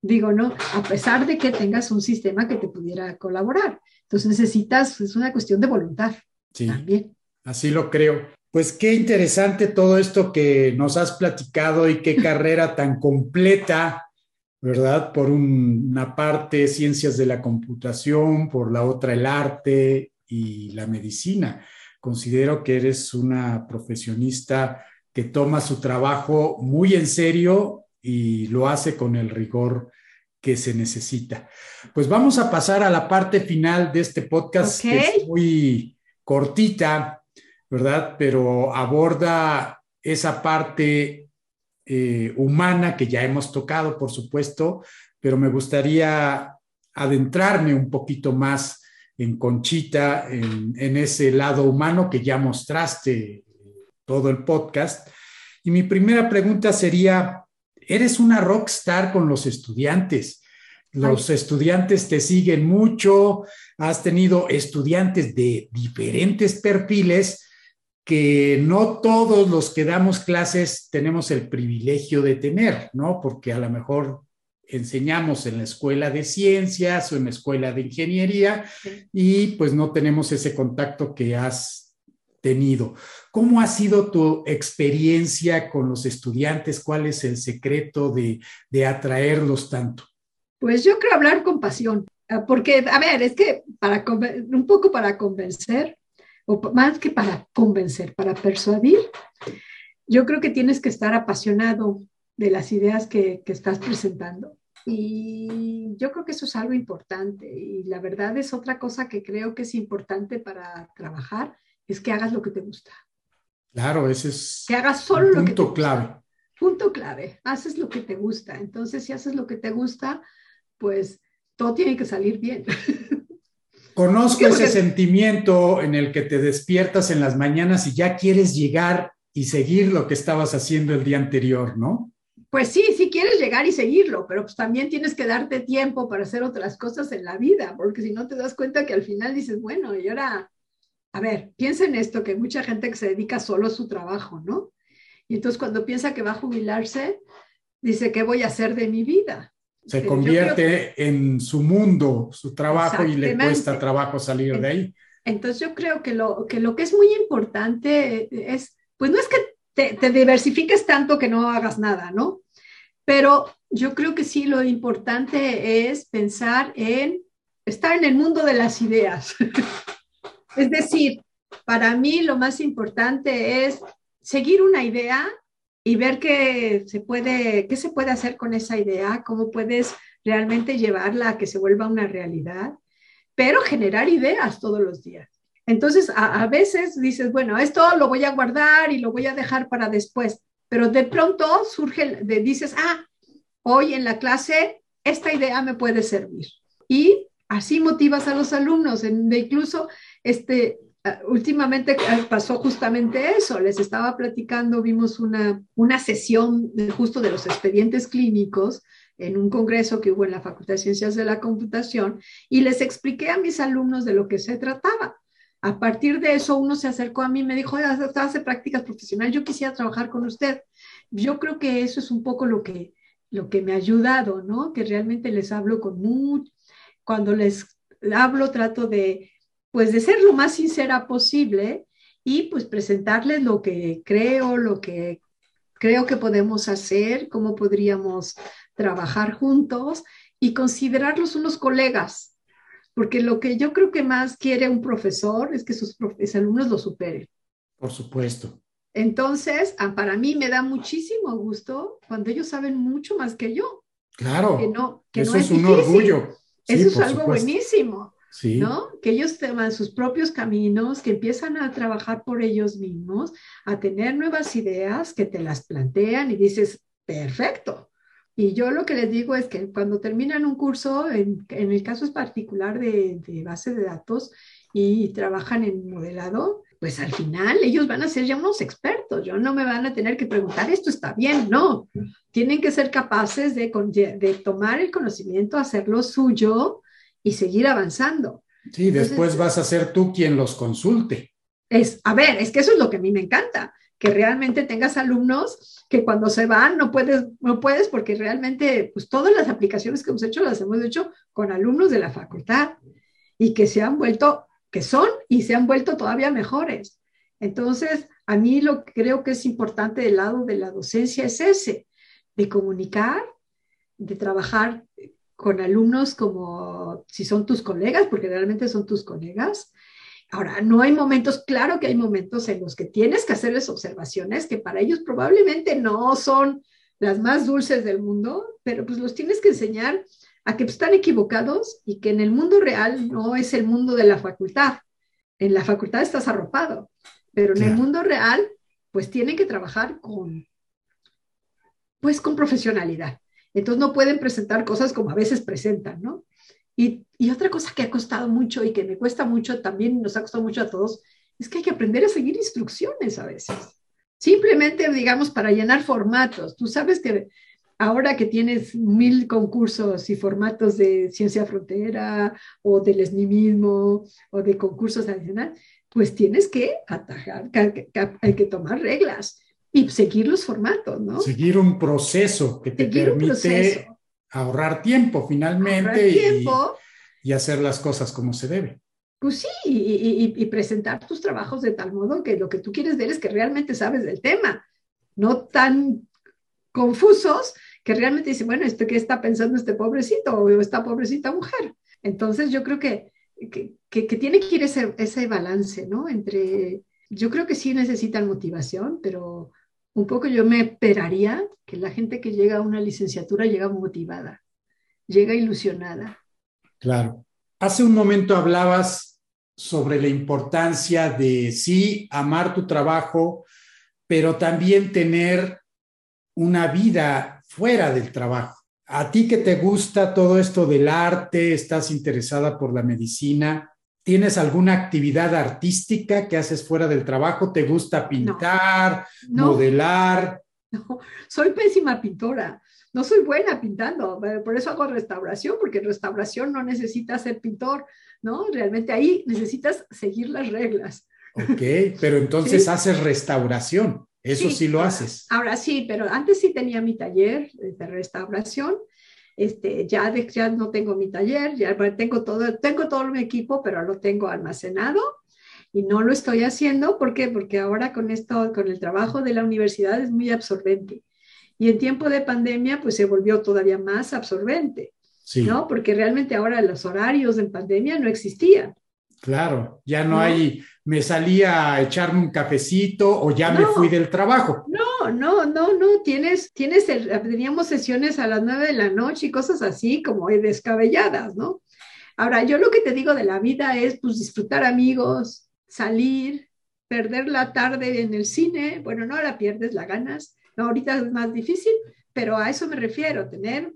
Digo, no, a pesar de que tengas un sistema que te pudiera colaborar. Entonces necesitas, es una cuestión de voluntad. Sí, también. así lo creo. Pues qué interesante todo esto que nos has platicado y qué carrera tan completa, ¿verdad? Por una parte, ciencias de la computación, por la otra, el arte y la medicina considero que eres una profesionista que toma su trabajo muy en serio y lo hace con el rigor que se necesita. Pues vamos a pasar a la parte final de este podcast, que es muy cortita, ¿verdad? Pero aborda esa parte eh, humana que ya hemos tocado, por supuesto, pero me gustaría adentrarme un poquito más en Conchita, en, ese lado humano que ya mostraste todo el podcast. Y mi primera pregunta sería, ¿eres una rockstar con los estudiantes? Los estudiantes te siguen mucho, has tenido estudiantes de diferentes perfiles que no todos los que damos clases tenemos el privilegio de tener, ¿no? Porque a lo mejor enseñamos en la escuela de ciencias o en la escuela de ingeniería y pues no tenemos ese contacto que has tenido. ¿Cómo ha sido tu experiencia con los estudiantes? ¿Cuál es el secreto de, de atraerlos tanto? Pues yo creo hablar con pasión, ah, porque, a ver, es que para un poco para convencer, o más que para convencer, para persuadir, yo creo que tienes que estar apasionado de las ideas que, que estás presentando. Y yo creo que eso es algo importante. Y la verdad es otra cosa que creo que es importante para trabajar, es que hagas lo que te gusta. Claro, ese es que hagas solo lo que te clave. Punto clave. Haces lo que te gusta. Entonces, si haces lo que te gusta, pues todo tiene que salir bien. Conozco ese sentimiento en el que te despiertas en las mañanas y ya quieres llegar y seguir lo que estabas haciendo el día anterior, ¿no? Pues sí, sí quieres llegar y seguirlo, pero pues también tienes que darte tiempo para hacer otras cosas en la vida, porque si no te das cuenta que al final dices, bueno, y ahora, a ver, piensa en esto, que hay mucha gente que se dedica solo a su trabajo, ¿no? Y entonces cuando piensa que va a jubilarse, dice, ¿qué voy a hacer de mi vida? Se convierte en su mundo, su trabajo, y le cuesta trabajo salir de ahí. Entonces yo creo que lo, que lo que es muy importante es, pues no es que te, diversifiques tanto que no hagas nada, ¿no? Pero yo creo que sí, lo importante es pensar en estar en el mundo de las ideas. es decir, para mí lo más importante es seguir una idea y ver qué se puede, qué se puede hacer con esa idea, cómo puedes realmente llevarla a que se vuelva una realidad, pero generar ideas todos los días. Entonces, a, veces dices, bueno, esto lo voy a guardar y lo voy a dejar para después, pero de pronto surge, de, dices, ah, hoy en la clase esta idea me puede servir. Y así motivas a los alumnos, de incluso este, ah, últimamente ah, pasó justamente eso, les estaba platicando, vimos una, una sesión justo de los expedientes clínicos en un congreso que hubo en la Facultad de Ciencias de la Computación y les expliqué a mis alumnos de lo que se trataba. A partir de eso, uno se acercó a mí y me dijo, hace prácticas profesionales, yo quisiera trabajar con usted. Yo creo que eso es un poco lo que, lo que me ha ayudado, ¿no? Que realmente les hablo con mucho, cuando les hablo trato de, pues, de ser lo más sincera posible y pues presentarles lo que creo, lo que creo que podemos hacer, cómo podríamos trabajar juntos y considerarlos unos colegas, porque lo que yo creo que más quiere un profesor es que sus, alumnos lo superen. Por supuesto. Entonces, ah, para mí me da muchísimo gusto cuando ellos saben mucho más que yo. Claro. Que no, que eso es, un orgullo. eso es algo buenísimo. Sí. ¿no? Que ellos toman sus propios caminos, que empiezan a trabajar por ellos mismos, a tener nuevas ideas, que te las plantean y dices, perfecto. Y yo lo que les digo es que cuando terminan un curso, en, en el caso es particular de, de base de datos y trabajan en modelado, pues al final ellos van a ser ya unos expertos, yo no me van a tener que preguntar, esto está bien, no, tienen que ser capaces de, de tomar el conocimiento, hacerlo suyo y seguir avanzando. Sí, después vas a ser tú quien los consulte. Es, a ver, es que eso es lo que a mí me encanta, que realmente tengas alumnos que cuando se van no puedes, no puedes porque realmente pues todas las aplicaciones que hemos hecho las hemos hecho con alumnos de la facultad y que se han vuelto que son y se han vuelto todavía mejores. Entonces, a mí lo que creo que es importante del lado de la docencia es ese, de comunicar, de trabajar con alumnos como si son tus colegas, porque realmente son tus colegas. Ahora, no hay momentos, claro que hay momentos en los que tienes que hacerles observaciones que para ellos probablemente no son las más dulces del mundo, pero pues los tienes que enseñar a que están equivocados y que en el mundo real no es el mundo de la facultad. En la facultad estás arropado, pero en el mundo real, pues tienen que trabajar con, pues con profesionalidad. Entonces no pueden presentar cosas como a veces presentan, ¿no? Y, y, otra cosa que ha costado mucho y que me cuesta mucho, también nos ha costado mucho a todos, es que hay que aprender a seguir instrucciones a veces. Simplemente, digamos, para llenar formatos. Tú sabes que ahora que tienes mil concursos y formatos de ciencia frontera o del esnimismo o de concursos adicionales, pues tienes que atajar, hay que tomar reglas y seguir los formatos, ¿no? Seguir un proceso que te permite ahorrar tiempo finalmente Y, hacer las cosas como se debe. Pues sí, y, y, presentar tus trabajos de tal modo que lo que tú quieres ver es que realmente sabes del tema, no tan confusos que realmente dice, bueno, ¿esto qué está pensando este pobrecito o esta pobrecita mujer? Entonces yo creo que, que, que, tiene que ir ese, ese balance, ¿no? Entre, yo creo que sí necesitan motivación, pero un poco yo me esperaría que la gente que llega a una licenciatura llega motivada, llega ilusionada. Claro. Hace un momento hablabas sobre la importancia de sí, amar tu trabajo, pero también tener una vida fuera del trabajo. A ti que te gusta todo esto del arte, estás interesada por la medicina, ¿tienes alguna actividad artística que haces fuera del trabajo? ¿Te gusta pintar, modelar? No, soy pésima pintora. No soy buena pintando, por eso hago restauración, porque restauración no necesitas ser pintor, ¿no? Realmente ahí necesitas seguir las reglas. Ok, pero entonces haces restauración. Eso sí, lo haces. Ahora sí, pero antes sí tenía mi taller de restauración. Este, ya, ya no tengo mi taller, ya tengo todo, tengo todo mi equipo, pero lo tengo almacenado y no lo estoy haciendo. ¿Por qué? Porque ahora con esto, con el trabajo de la universidad es muy absorbente. Y en tiempo de pandemia, pues se volvió todavía más absorbente, sí. ¿no? Porque realmente ahora los horarios en pandemia no existían. Claro, ya no, hay, me salí a echarme un cafecito o ya me fui del trabajo. No, no, no, no, tienes, tienes, teníamos sesiones a las nueve de la noche y cosas así como descabelladas, ¿no? Ahora, yo lo que te digo de la vida es pues disfrutar amigos, salir, perder la tarde en el cine, bueno, no la pierdes, la ganas, no, ahorita es más difícil, pero a eso me refiero, tener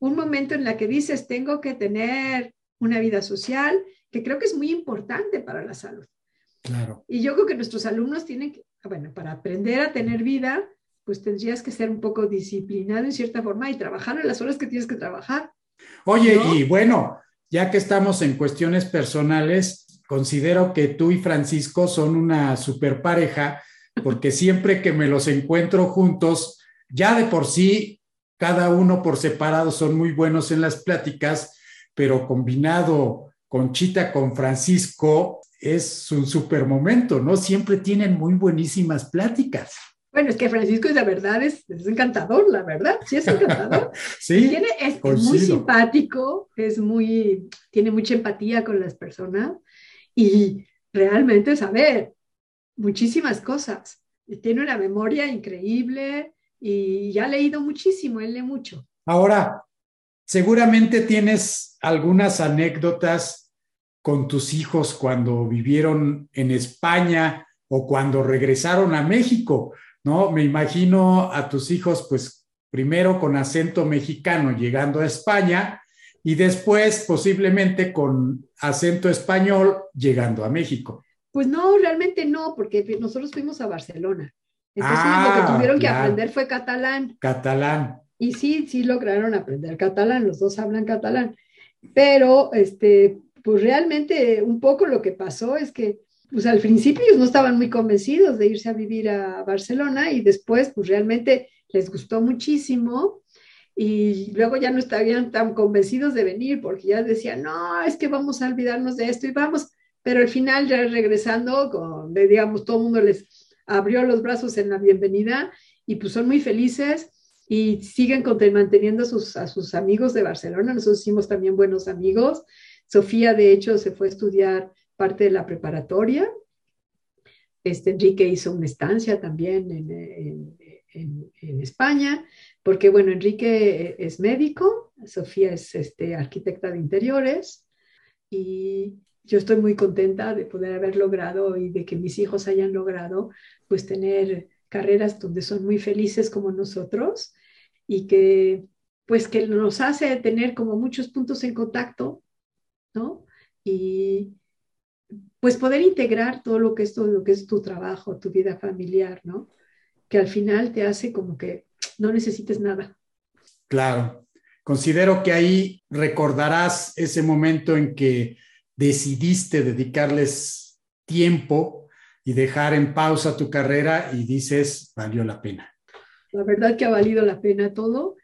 un momento en la que dices, tengo que tener una vida social, que creo que es muy importante para la salud. Claro. Y yo creo que nuestros alumnos tienen que, bueno, para aprender a tener vida, pues tendrías que ser un poco disciplinado en cierta forma y trabajar en las horas que tienes que trabajar. Oye, y bueno, ya que estamos en cuestiones personales, considero que tú y Francisco son una super pareja, porque siempre que me los encuentro juntos, ya de por sí, cada uno por separado son muy buenos en las pláticas, pero combinado Conchita con Francisco es un super momento, ¿no? Siempre tienen muy buenísimas pláticas. Bueno, es que Francisco de verdad es, es encantador, la verdad, sí es encantador. sí, tiene, es, es, muy simpático, es muy, tiene mucha empatía con las personas y realmente sabe muchísimas cosas. Tiene una memoria increíble y ya ha leído muchísimo, él lee mucho. Ahora, seguramente tienes algunas anécdotas con tus hijos cuando vivieron en España o cuando regresaron a México, ¿no? Me imagino a tus hijos, pues primero con acento mexicano llegando a España y después posiblemente con acento español llegando a México. Pues no, realmente no, porque nosotros fuimos a Barcelona. Entonces ah, lo que tuvieron que aprender fue catalán. Catalán. Y sí, sí lograron aprender catalán, los dos hablan catalán. Pero, este, pues realmente un poco lo que pasó es que pues al principio ellos no estaban muy convencidos de irse a vivir a Barcelona y después pues realmente les gustó muchísimo y luego ya no estaban tan convencidos de venir porque ya decían, no, es que vamos a olvidarnos de esto y vamos, pero al final ya regresando, con, digamos, todo el mundo les abrió los brazos en la bienvenida y pues son muy felices y siguen manteniendo a sus, a sus amigos de Barcelona. Nosotros hicimos también buenos amigos. Sofía, de hecho, se fue a estudiar parte de la preparatoria. Este, Enrique hizo una estancia también en, España, porque bueno, Enrique es médico, Sofía es este, arquitecta de interiores y yo estoy muy contenta de poder haber logrado y de que mis hijos hayan logrado pues tener carreras donde son muy felices como nosotros y que pues que nos hace tener como muchos puntos en contacto, ¿no? Y, pues poder integrar todo lo que es todo lo que es tu trabajo, tu vida familiar, ¿no? Que al final te hace como que no necesites nada. Claro. Considero que ahí recordarás ese momento en que decidiste dedicarles tiempo y dejar en pausa tu carrera y dices, valió la pena. La verdad que ha valido la pena todo.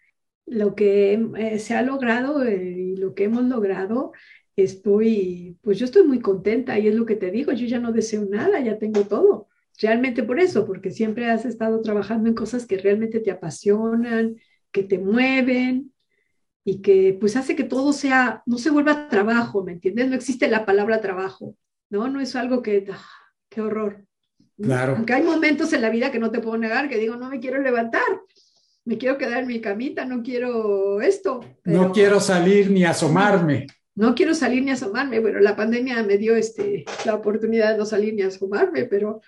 Lo que eh, se ha logrado eh, y lo que hemos logrado estoy, pues yo estoy muy contenta y es lo que te digo, yo ya no deseo nada, ya tengo todo. Realmente por eso, porque siempre has estado trabajando en cosas que realmente te apasionan, que te mueven y que pues hace que todo sea, no se vuelva trabajo, ¿me entiendes? No existe la palabra trabajo, ¿no? No es algo que, ah, qué horror. Claro. Aunque hay momentos en la vida que no te puedo negar, que digo, no me quiero levantar, me quiero quedar en mi camita, no quiero esto. No quiero salir ni asomarme no quiero salir ni asomarme. Bueno, la pandemia me dio este, la oportunidad de no salir ni asomarme, pero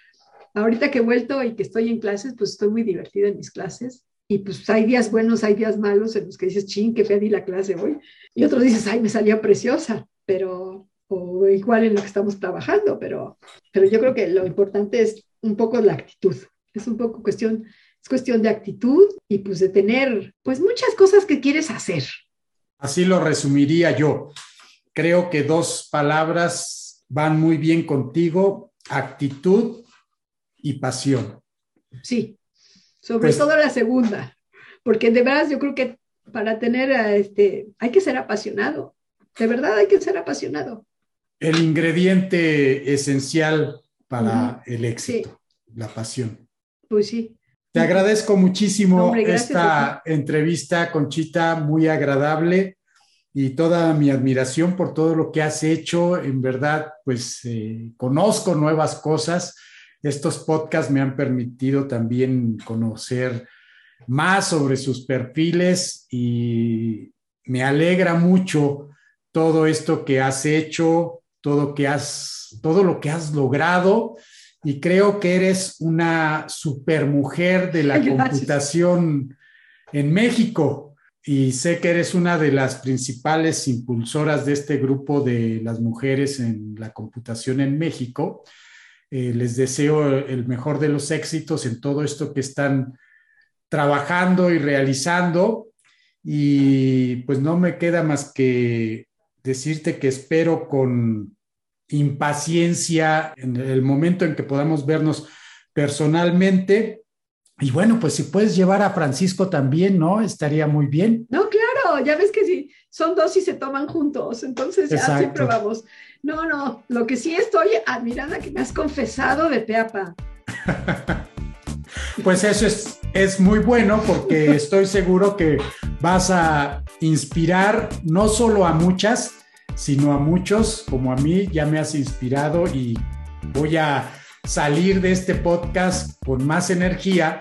ahorita que he vuelto y que estoy en clases, pues estoy muy divertida en mis clases. Y pues hay días buenos, hay días malos en los que dices, ching, qué fea di la clase hoy. Y otros dices, ay, me salió preciosa, pero, o igual en lo que estamos trabajando, pero, pero yo creo que lo importante es un poco la actitud. Es un poco cuestión, es cuestión de actitud y pues de tener, pues muchas cosas que quieres hacer. Así lo resumiría yo creo que dos palabras van muy bien contigo, actitud y pasión. Sí, sobre pues todo la segunda, porque de verdad yo creo que para tener este, hay que ser apasionado, de verdad hay que ser apasionado. El ingrediente esencial para el éxito, la pasión. Pues sí. Te agradezco muchísimo esta entrevista, Conchita, muy agradable y toda mi admiración por todo lo que has hecho. En verdad, pues eh, conozco nuevas cosas. Estos podcasts me han permitido también conocer más sobre sus perfiles y me alegra mucho todo esto que has hecho, todo, que has, todo lo que has logrado y creo que eres una supermujer de la computación en México y sé que eres una de las principales impulsoras de este grupo de las mujeres en la computación en México. Eh, les deseo el mejor de los éxitos en todo esto que están trabajando y realizando. Y pues no me queda más que decirte que espero con impaciencia en el momento en que podamos vernos personalmente y bueno, pues si puedes llevar a Francisco también, ¿no? Estaría muy bien. No, claro, ya ves que si son dos y se toman juntos, entonces ya siempre vamos. No, no, lo que sí estoy admirada que me has confesado de peapa. pues eso es, es muy bueno porque estoy seguro que vas a inspirar no solo a muchas, sino a muchos, como a mí, ya me has inspirado y voy a salir de este podcast con más energía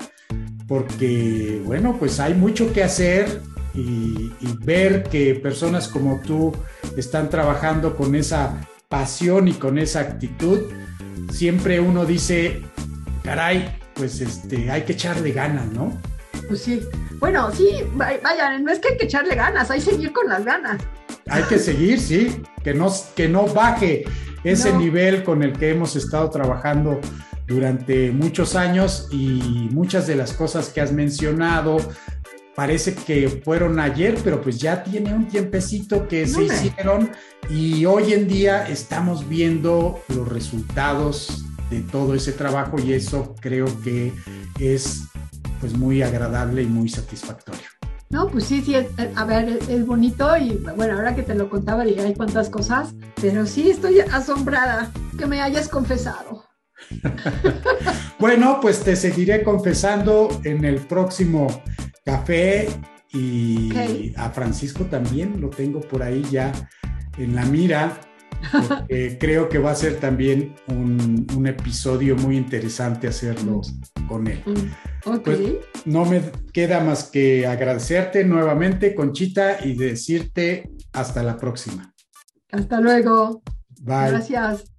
porque, bueno, pues hay mucho que hacer y, ver que personas como tú están trabajando con esa pasión y con esa actitud, siempre uno dice, caray, pues este, hay que echarle ganas, ¿no? Pues sí. Bueno, sí, vaya, no es que hay que echarle ganas, hay que seguir con las ganas. Hay que seguir, sí, que no, que no baje ese nivel con el que hemos estado trabajando durante muchos años y muchas de las cosas que has mencionado parece que fueron ayer, pero pues ya tiene un tiempecito que se hicieron y hoy en día estamos viendo los resultados de todo ese trabajo y eso creo que es pues muy agradable y muy satisfactorio. No, pues sí, sí, a ver, es bonito y bueno, ahora que te lo contaba, dije, hay cuántas cosas, pero sí estoy asombrada que me hayas confesado. Bueno, pues te seguiré confesando en el próximo café y a Francisco también lo tengo por ahí ya en la mira creo que va a ser también un, episodio muy interesante hacerlo con él. Mm, pues, no me queda más que agradecerte nuevamente, Conchita, y decirte hasta la próxima. Hasta luego. Bye. Gracias.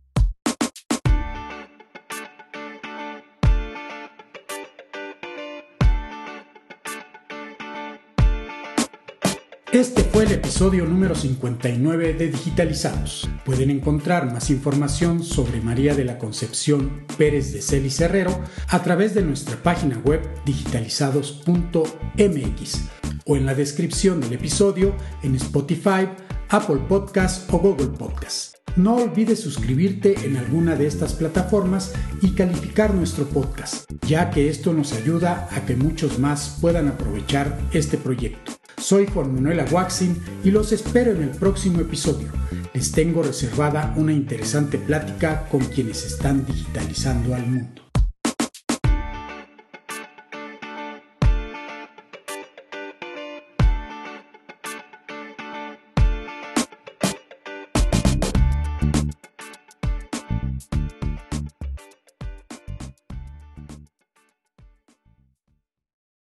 Este fue el episodio número 59 de Digitalizados. Pueden encontrar más información sobre María de la Concepción Pérez de Celis Herrero a través de nuestra página web digitalizados.mx o en la descripción del episodio en Spotify, Apple Podcasts o Google Podcasts. No olvides suscribirte en alguna de estas plataformas y calificar nuestro podcast, ya que esto nos ayuda a que muchos más puedan aprovechar este proyecto. Soy Juan Manuel Aguaxin y los espero en el próximo episodio. Les tengo reservada una interesante plática con quienes están digitalizando al mundo.